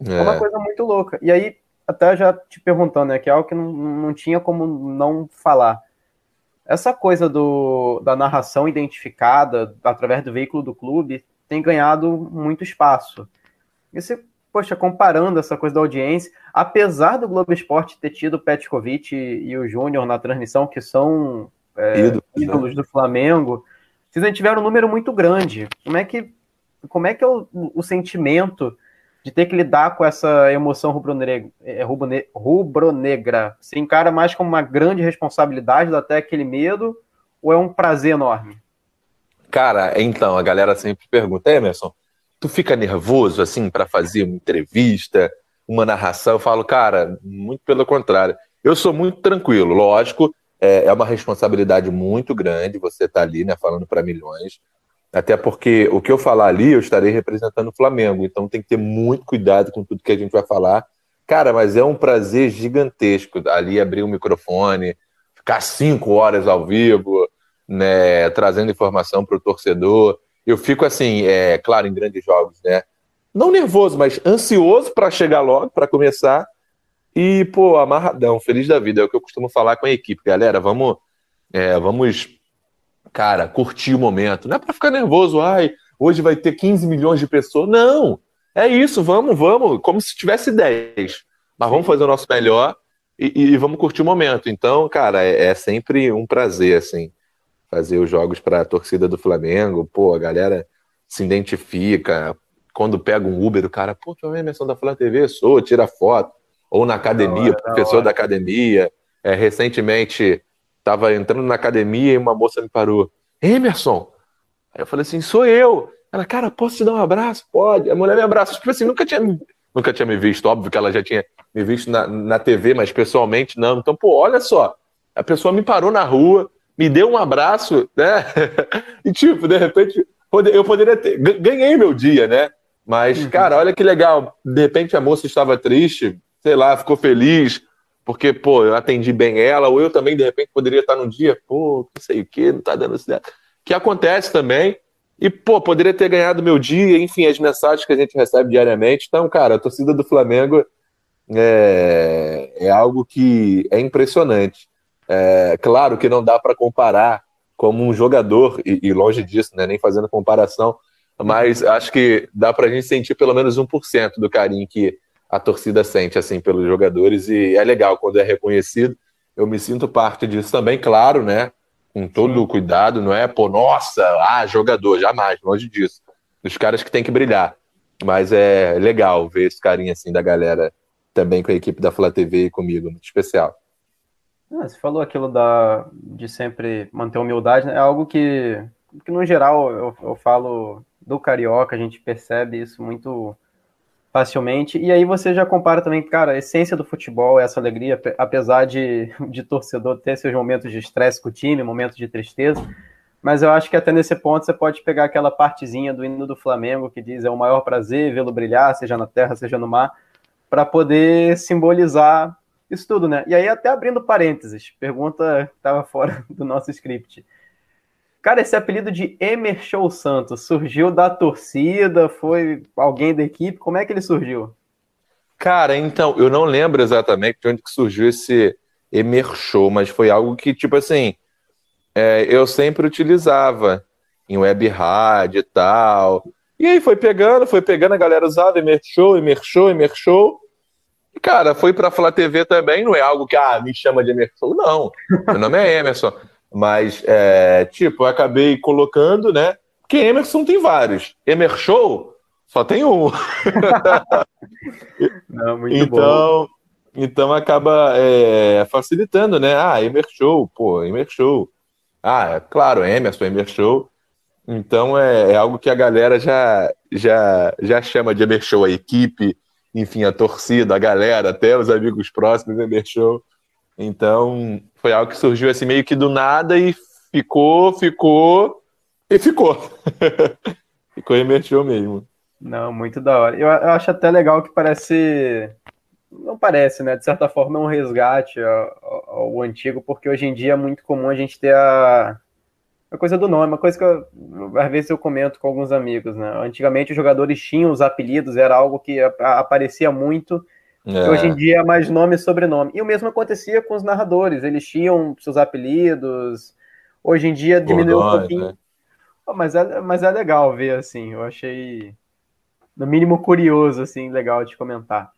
É. é uma coisa muito louca. E aí, até já te perguntando, né, que é algo que não, não tinha como não falar. Essa coisa do, da narração identificada através do veículo do clube tem ganhado muito espaço. E você, poxa, comparando essa coisa da audiência, apesar do Globo Esporte ter tido o Petkovic e, e o Júnior na transmissão, que são é, ídolos, né? ídolos do Flamengo, vocês tiveram um número muito grande. Como é que, como é, que é o, o sentimento de ter que lidar com essa emoção rubro-negra, é, rubro-negra? Se encara mais como uma grande responsabilidade, dá até aquele medo, ou é um prazer enorme? Cara, então, a galera sempre pergunta, Emerson, tu fica nervoso, assim, para fazer uma entrevista, uma narração? Eu falo, cara, muito pelo contrário. Eu sou muito tranquilo, lógico, é, é uma responsabilidade muito grande você estar tá ali, né, falando para milhões. Até porque o que eu falar ali, eu estarei representando o Flamengo. Então tem que ter muito cuidado com tudo que a gente vai falar. Cara, mas é um prazer gigantesco ali abrir o microfone, ficar cinco horas ao vivo, né, trazendo informação para o torcedor. Eu fico assim, é claro, em grandes jogos, né? Não nervoso, mas ansioso para chegar logo, para começar. E, pô, amarradão, feliz da vida. É o que eu costumo falar com a equipe. Galera, vamos, é, vamos, cara, curtir o momento. Não é para ficar nervoso, ai, hoje vai ter 15 milhões de pessoas. Não, é isso, vamos, vamos, como se tivesse 10. Mas vamos fazer o nosso melhor e, e vamos curtir o momento. Então, cara, é, é, sempre um prazer, assim, fazer os jogos para a torcida do Flamengo. Pô, a galera se identifica. Quando pega um Uber, o cara, pô, tu é a Emerson da Flá TV? Sou, tira foto ou na academia, hora, professor da academia. É, recentemente estava entrando na academia e uma moça me parou. Emerson! Aí eu falei assim, sou eu. Ela, cara, posso te dar um abraço? Pode. A mulher me abraçou. Tipo assim, nunca tinha, nunca tinha me visto. Óbvio que ela já tinha me visto na, na TV, mas pessoalmente não. Então, pô, olha só. A pessoa me parou na rua, me deu um abraço, né? e, tipo, de repente, eu poderia ter. Ganhei meu dia, né? Mas, uhum. cara, olha que legal. De repente a moça estava triste, sei lá, ficou feliz porque, pô, eu atendi bem ela, ou eu também, de repente, poderia estar num dia, pô, não sei o que, não tá dando certo. Que acontece também. E, pô, poderia ter ganhado meu dia, enfim, as mensagens que a gente recebe diariamente. Então, cara, a torcida do Flamengo é, é algo que é impressionante. É, claro que não dá para comparar como um jogador, e, e, longe disso, né, nem fazendo comparação, mas acho que dá para a gente sentir pelo menos 1% do carinho que a torcida sente assim pelos jogadores e é legal quando é reconhecido. Eu me sinto parte disso também, claro, né? Com todo o cuidado, não é, pô, nossa, ah, jogador, jamais, longe disso. Dos caras que tem que brilhar. Mas é legal ver esse carinho assim da galera também com a equipe da Flá TV e comigo, muito especial. Ah, você falou aquilo da, de sempre manter humildade, né? é algo que, que no geral eu, eu falo do carioca, a gente percebe isso muito facilmente. E aí você já compara também, cara, a essência do futebol é essa alegria, apesar de, de torcedor ter seus momentos de estresse com o time, momentos de tristeza. Mas eu acho que até nesse ponto você pode pegar aquela partezinha do hino do Flamengo que diz é o maior prazer vê-lo brilhar, seja na terra, seja no mar, para poder simbolizar isso tudo, né? E aí, até abrindo parênteses, pergunta que estava fora do nosso script. Cara, esse apelido de Emer Show Santos surgiu da torcida? Foi alguém da equipe? Como é que ele surgiu? Cara, então, eu não lembro exatamente de onde que surgiu esse Emer Show, mas foi algo que, tipo assim, é, eu sempre utilizava em web rádio e tal. E aí foi pegando, foi pegando, a galera usava Emer Show, Emer Show, Emer Show. cara, foi pra Flá TV também, não é algo que, ah, me chama de Emerson. Não, meu nome é Emerson. Mas, é, tipo, eu acabei colocando, né? Porque Emerson tem vários. Emershow só tem um. Não, muito então, bom. então acaba é, facilitando, né? Ah, Emershow, pô, Emershow. Ah, é claro, Emerson, Emershow. Então é, é, algo que a galera já, já, já chama de Emershow, a equipe, enfim, a torcida, a galera, até os amigos próximos, Emershow. Então foi algo que surgiu assim meio que do nada e ficou, ficou e ficou. ficou Emershow mesmo. Não, muito da hora. Eu, eu, acho até legal que parece. Não parece, né? De certa forma, é um resgate ao, ao, antigo, porque hoje em dia é muito comum a gente ter a, a coisa do nome, uma coisa que eu, às vezes eu comento com alguns amigos, né? Antigamente os jogadores tinham os apelidos, era algo que aparecia muito. É. Hoje em dia é mais nome e sobrenome. E o mesmo acontecia com os narradores, eles tinham seus apelidos. Hoje em dia diminuiu um pouquinho. Né? Mas, é, mas é legal ver, assim, eu achei no mínimo curioso, assim, legal de comentar.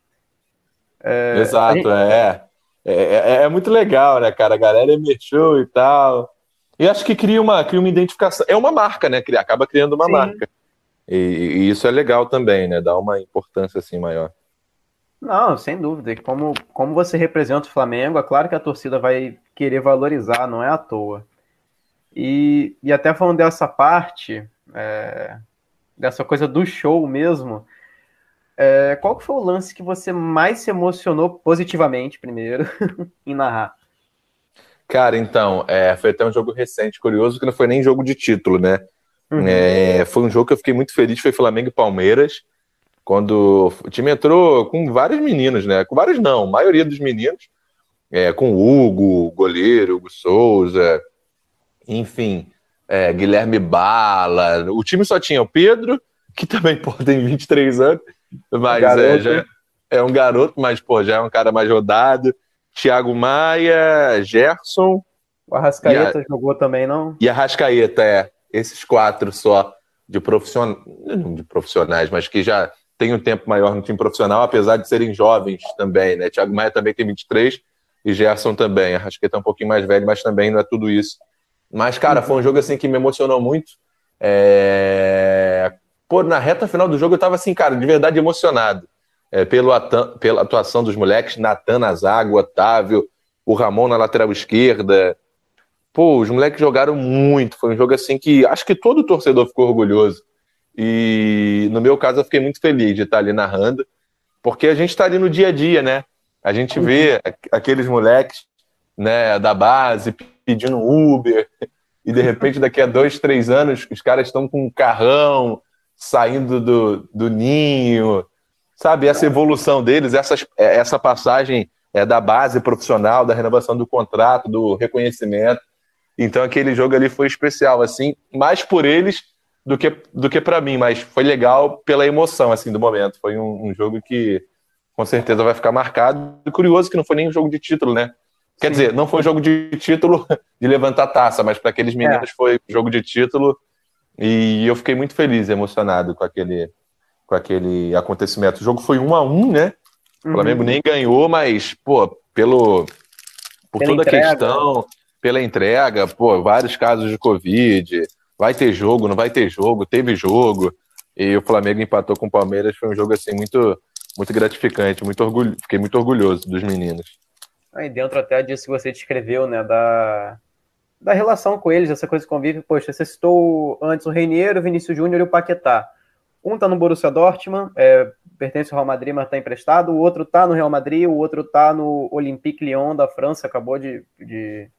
É, Exato, gente... É. é. é. É, muito legal, né, cara? A galera mexeu e tal. E acho que cria uma, cria uma identificação. É uma marca, né? Acaba criando uma Sim. marca. E, e, isso é legal também, né? Dá uma importância assim maior. Não, sem dúvida. Como, como você representa o Flamengo, é claro que a torcida vai querer valorizar, não é à toa. E, e até falando dessa parte, é, dessa coisa do show mesmo, é, qual que foi o lance que você mais se emocionou positivamente, primeiro, em narrar? Cara, então, é, foi até um jogo recente, curioso, que não foi nem jogo de título, né? Uhum. É, foi um jogo que eu fiquei muito feliz, foi Flamengo e Palmeiras, quando o time entrou com vários meninos, né? Com vários não, a maioria dos meninos, é, com o Hugo, goleiro, Hugo Souza, enfim, é, Guilherme Bala. O time só tinha o Pedro, que também pô, tem 23 anos, mas é, já é um garoto, mas pô, já é um cara mais rodado. Thiago Maia, Gerson. O Arrascaeta a, jogou também, não? E a Arrascaeta, é. Esses quatro só de, profission... de profissionais, mas que já tem um tempo maior no time profissional, apesar de serem jovens também, né? Thiago Maia também tem 23 e Gerson também. A Arrascaeta é um pouquinho mais velho, mas também não é tudo isso. Mas, cara, foi um jogo assim que me emocionou muito. É... Pô, na reta final do jogo eu tava assim, cara, de verdade emocionado. É, pelo pela atuação dos moleques, Natan na zaga, Otávio, o Ramon na lateral esquerda. Pô, os moleques jogaram muito. Foi um jogo assim que acho que todo torcedor ficou orgulhoso. E no meu caso eu fiquei muito feliz de estar ali narrando, porque a gente está ali no dia a dia, né? A gente vê aqueles moleques né, da base pedindo Uber, e de repente daqui a dois, três anos os caras estão com um carrão saindo do, do ninho, sabe? Essa evolução deles, essas, essa passagem é, da base profissional, da renovação do contrato, do reconhecimento. Então aquele jogo ali foi especial, assim, mais por eles do que, do que para mim, mas foi legal pela emoção, assim, do momento. Foi um, um jogo que com certeza vai ficar marcado. Curioso que não foi nem um jogo de título, né? Quer Sim. dizer, não foi jogo de título de levantar taça, mas para aqueles meninos é. foi jogo de título e eu fiquei muito feliz, emocionado com aquele, com aquele acontecimento. O jogo foi um a um, né? O Flamengo uhum. nem ganhou, mas, pô, pelo, por pela toda entrega. a questão, pela entrega, pô, vários casos de Covid, vai ter jogo, não vai ter jogo, teve jogo, e o Flamengo empatou com o Palmeiras, foi um jogo, assim, muito, muito gratificante, muito orgulho, fiquei muito orgulhoso dos meninos. Aí dentro até disso que você descreveu, né, da, da relação com eles, essa coisa de convívio, poxa, você citou antes o Reineiro, o Vinícius Júnior e o Paquetá. Um tá no Borussia Dortmund, é, pertence ao Real Madrid, mas tá emprestado, o outro tá no Real Madrid, o outro tá no Olympique Lyon da França, acabou de, de,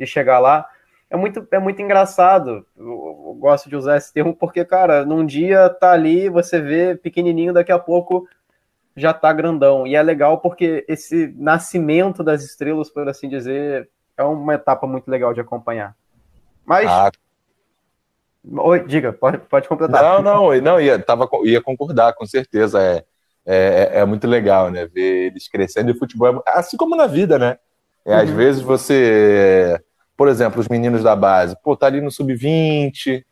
de chegar lá. É muito, é muito engraçado, eu, eu gosto de usar esse termo, porque, cara, num dia tá ali, você vê pequenininho, daqui a pouco já tá grandão. E é legal porque esse nascimento das estrelas, por assim dizer, é uma etapa muito legal de acompanhar. Mas. Ah. Oi, diga, pode, pode completar. Não, não, não ia, tava, ia concordar, com certeza. É, é, é muito legal, né? Ver eles crescendo e futebol, é, assim como na vida, né? É, uhum. Às vezes você, por exemplo, os meninos da base, pô, tá ali no sub-20,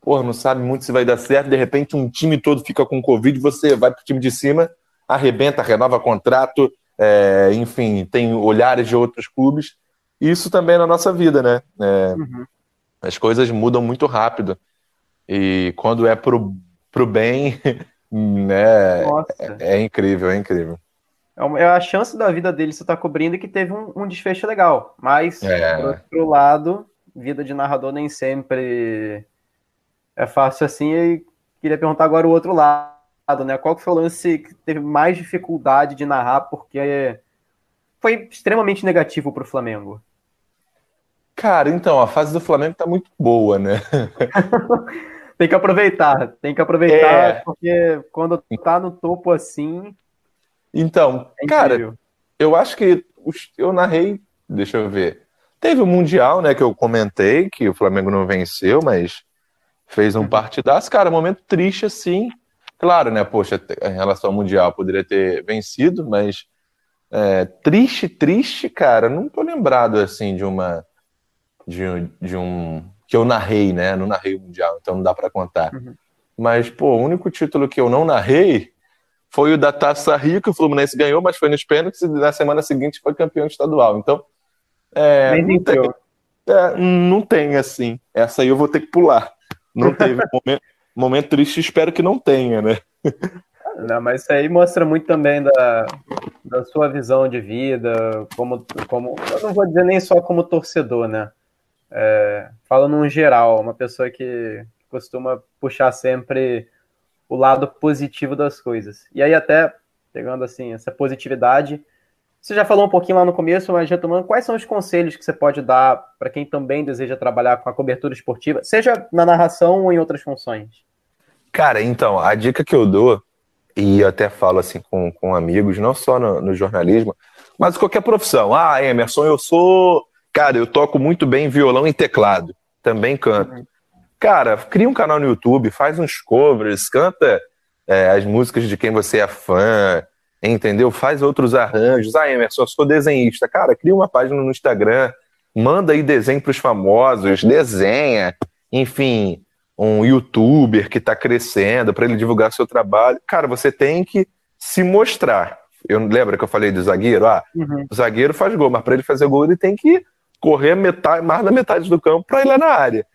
pô, não sabe muito se vai dar certo, de repente um time todo fica com Covid, você vai pro time de cima arrebenta, renova contrato, é, enfim, tem olhares de outros clubes. Isso também é na nossa vida, né? É, uhum. As coisas mudam muito rápido. E quando é pro, pro bem, né? É, é, incrível, é incrível. É, é a chance da vida dele você tá cobrindo e que teve um, um desfecho legal. Mas, é. por outro lado, vida de narrador nem sempre é fácil assim. E queria perguntar agora o outro lado, né? Qual foi o lance que teve mais dificuldade de narrar porque foi extremamente negativo para o Flamengo? Cara, então, a fase do Flamengo tá muito boa, né? tem que aproveitar, tem que aproveitar, é. porque quando tá no topo assim. Então, é cara, eu acho que eu narrei, deixa eu ver. Teve o Mundial, né, que eu comentei, que o Flamengo não venceu, mas fez um uhum. partidaço. Cara, momento triste assim. Claro, né, poxa, em relação ao Mundial, poderia ter vencido, mas é, triste, triste, cara, não tô lembrado assim de uma de, de um que eu narrei, né? Não narrei o mundial, então não dá para contar. Uhum. Mas pô, o único título que eu não narrei foi o da Taça Rio que o Fluminense ganhou, mas foi nos pênaltis e na semana seguinte foi campeão estadual. Então é, não, tem, é, não tem assim. Essa aí eu vou ter que pular. Não teve momento, momento triste, espero que não tenha, né? Não, mas isso aí mostra muito também da, da sua visão de vida, como, como. Eu não vou dizer nem só como torcedor, né? É, falando geral, uma pessoa que costuma puxar sempre o lado positivo das coisas. E aí, até pegando assim, essa positividade. Você já falou um pouquinho lá no começo, mas retomando, quais são os conselhos que você pode dar para quem também deseja trabalhar com a cobertura esportiva, seja na narração ou em outras funções? Cara, então, a dica que eu dou e eu até falo assim com, com amigos, não só no, no jornalismo, mas qualquer profissão. Ah, Emerson, eu sou. Cara, eu toco muito bem violão e teclado. Também canto. Cara, cria um canal no YouTube, faz uns covers, canta é, as músicas de quem você é fã, entendeu? Faz outros arranjos. Ah, Emerson, eu sou desenhista. Cara, cria uma página no Instagram, manda aí desenho para os famosos, desenha, enfim, um youtuber que está crescendo, para ele divulgar seu trabalho. Cara, você tem que se mostrar. Eu lembro que eu falei do zagueiro, ah, uhum. o zagueiro faz gol, mas para ele fazer gol ele tem que correr metade, mais da metade do campo para ir lá na área.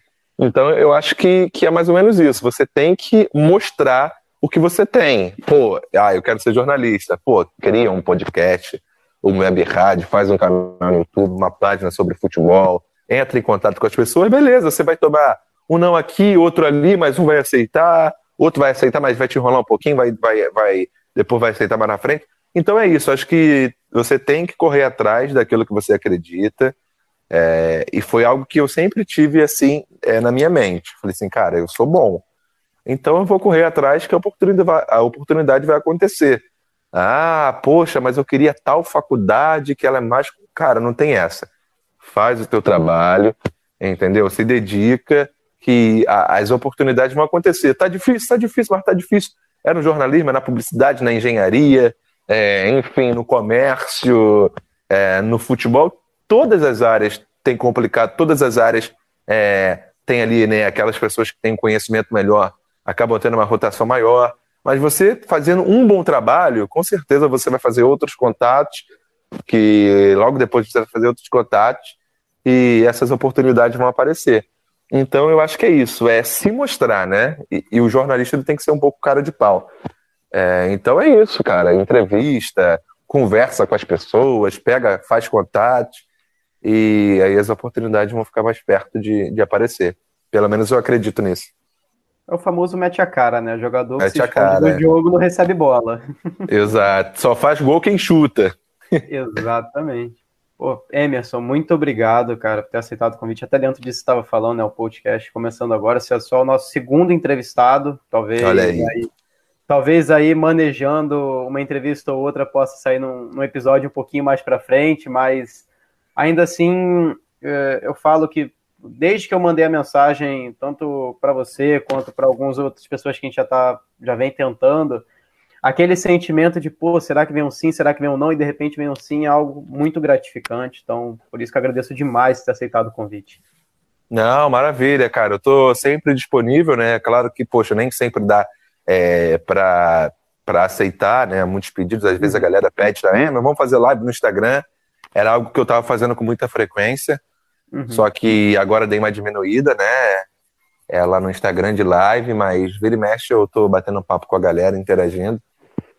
Então eu acho que, que é mais ou menos isso. Você tem que mostrar o que você tem. Pô, ah, eu quero ser jornalista. Pô, cria um podcast, um web rádio, faz um canal no YouTube, uma página sobre futebol, entra em contato com as pessoas, beleza, você vai tomar um não aqui, outro ali, mas um vai aceitar, outro vai aceitar, mas vai te enrolar um pouquinho, vai, vai, vai, depois vai aceitar mais na frente. Então é isso, acho que você tem que correr atrás daquilo que você acredita. É, e foi algo que eu sempre tive assim é, na minha mente. Falei assim, cara, eu sou bom. Então eu vou correr atrás que a oportunidade vai, a oportunidade vai acontecer. Ah, poxa, mas eu queria tal faculdade que ela é mais. Cara, não tem essa. Faz o teu trabalho, entendeu? Se dedica que a, as oportunidades vão acontecer. Tá difícil, tá difícil, mas tá difícil. É no jornalismo, é na publicidade, na engenharia, é, enfim, no comércio, é, no futebol. Todas as áreas têm complicado, todas as áreas é, têm ali né, aquelas pessoas que têm conhecimento melhor, acabam tendo uma rotação maior. Mas você fazendo um bom trabalho, com certeza você vai fazer outros contatos, que logo depois você vai fazer outros contatos, e essas oportunidades vão aparecer. Então eu acho que é isso, é se mostrar, né? E, e o jornalista ele tem que ser um pouco cara de pau. É, então é isso, cara. Entrevista, conversa com as pessoas, pega, faz contatos e aí as oportunidades vão ficar mais perto de, de aparecer. Pelo menos eu acredito nisso. É o famoso mete a cara, né? O jogador mete que se a cara, no é. jogo não recebe bola. Exato. Só faz gol quem chuta. Exatamente. Pô, Emerson, muito obrigado, cara, por ter aceitado o convite. Até dentro disso estava falando, né? O podcast começando agora. Você é só o nosso segundo entrevistado, talvez. Olha aí. aí talvez aí manejando uma entrevista ou outra possa sair num, num episódio um pouquinho mais para frente, mas ainda assim é, eu falo que desde que eu mandei a mensagem tanto para você quanto para algumas outras pessoas que a gente já tá já vem tentando aquele sentimento de, pô, será que vem um sim, será que vem um não, e de repente vem um sim, é algo muito gratificante. Então, por isso que eu agradeço demais ter aceitado o convite. Não, maravilha, cara. Eu tô sempre disponível, né? Claro que, poxa, nem sempre dá é, para para aceitar, né? Muitos pedidos, às vezes a galera pede também, mas vamos fazer live no Instagram. Era algo que eu estava fazendo com muita frequência, uhum. só que agora dei uma diminuída, né? Lá no Instagram de live, mas vira e mexe eu tô batendo papo com a galera, interagindo.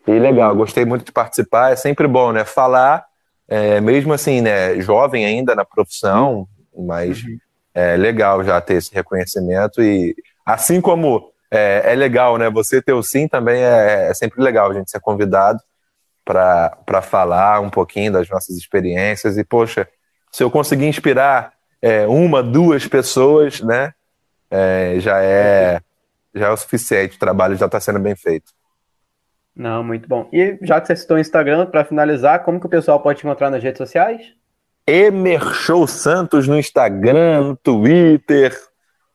E legal, gostei muito de participar, é sempre bom, né? Falar, é, mesmo assim, né? Jovem ainda na profissão, mas uhum. é legal já ter esse reconhecimento e assim como é, é, legal, né? Você ter o sim também é, é sempre legal a gente ser convidado para falar um pouquinho das nossas experiências. E, poxa, se eu conseguir inspirar é, uma, duas pessoas, né? É, já, é, já é o suficiente, o trabalho já está sendo bem feito. Não, muito bom. E já que você citou o Instagram, para finalizar, como que o pessoal pode te encontrar nas redes sociais? Emershow Santos no Instagram, no Twitter,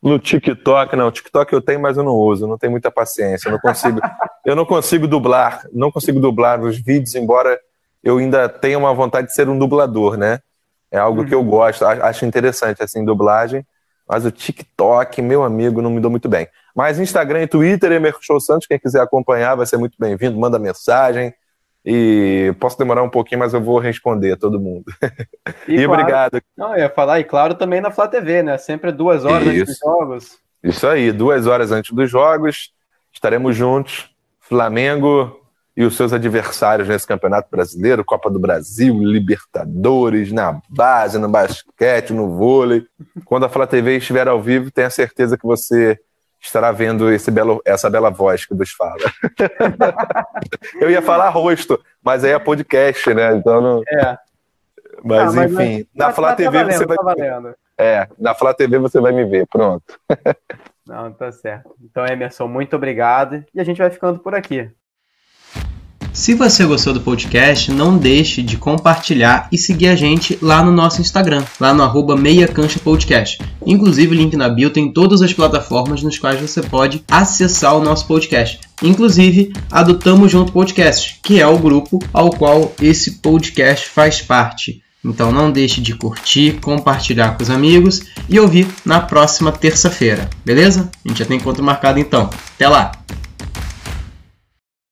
no TikTok, não, TikTok eu tenho, mas eu não uso, não tenho muita paciência, eu não consigo, eu não consigo dublar, não consigo dublar os vídeos, embora eu ainda tenha uma vontade de ser um dublador, né? É algo que eu uhum. gosto, acho interessante assim dublagem, mas o TikTok, meu amigo, não me dou muito bem. Mas Instagram e Twitter, Emerson Santos, quem quiser acompanhar vai ser muito bem-vindo, manda mensagem, e posso demorar um pouquinho, mas eu vou responder a todo mundo. E, e claro, obrigado. Não, eu ia falar, e claro, também na Flá TV, né? Sempre duas horas Isso. antes dos jogos. Isso aí, duas horas antes dos jogos, estaremos juntos, Flamengo e os seus adversários nesse Campeonato Brasileiro, Copa do Brasil, Libertadores, na base, no basquete, no vôlei. Quando a Flá TV estiver ao vivo, tenha certeza que você estará vendo esse belo, essa bela voz que nos fala. eu ia falar rosto, mas aí é podcast, né? Então não... É. Mas, ah, enfim, mas, na tá, Flá tá, TV tá valendo, você vai. Tá é, na Flá TV você vai me ver, pronto. não, tá certo. Então, Emerson, muito obrigado. E a gente vai ficando por aqui. Se você gostou do podcast, não deixe de compartilhar e seguir a gente lá no nosso Instagram, lá no arroba Meia Cancha Podcast. Inclusive, o link na bio tem todas as plataformas nos quais você pode acessar o nosso podcast. Inclusive, a do Tamo Junto Podcast, que é o grupo ao qual esse podcast faz parte. Então não deixe de curtir, compartilhar com os amigos e ouvir na próxima terça-feira, beleza? A gente já tem encontro marcado então. Até lá!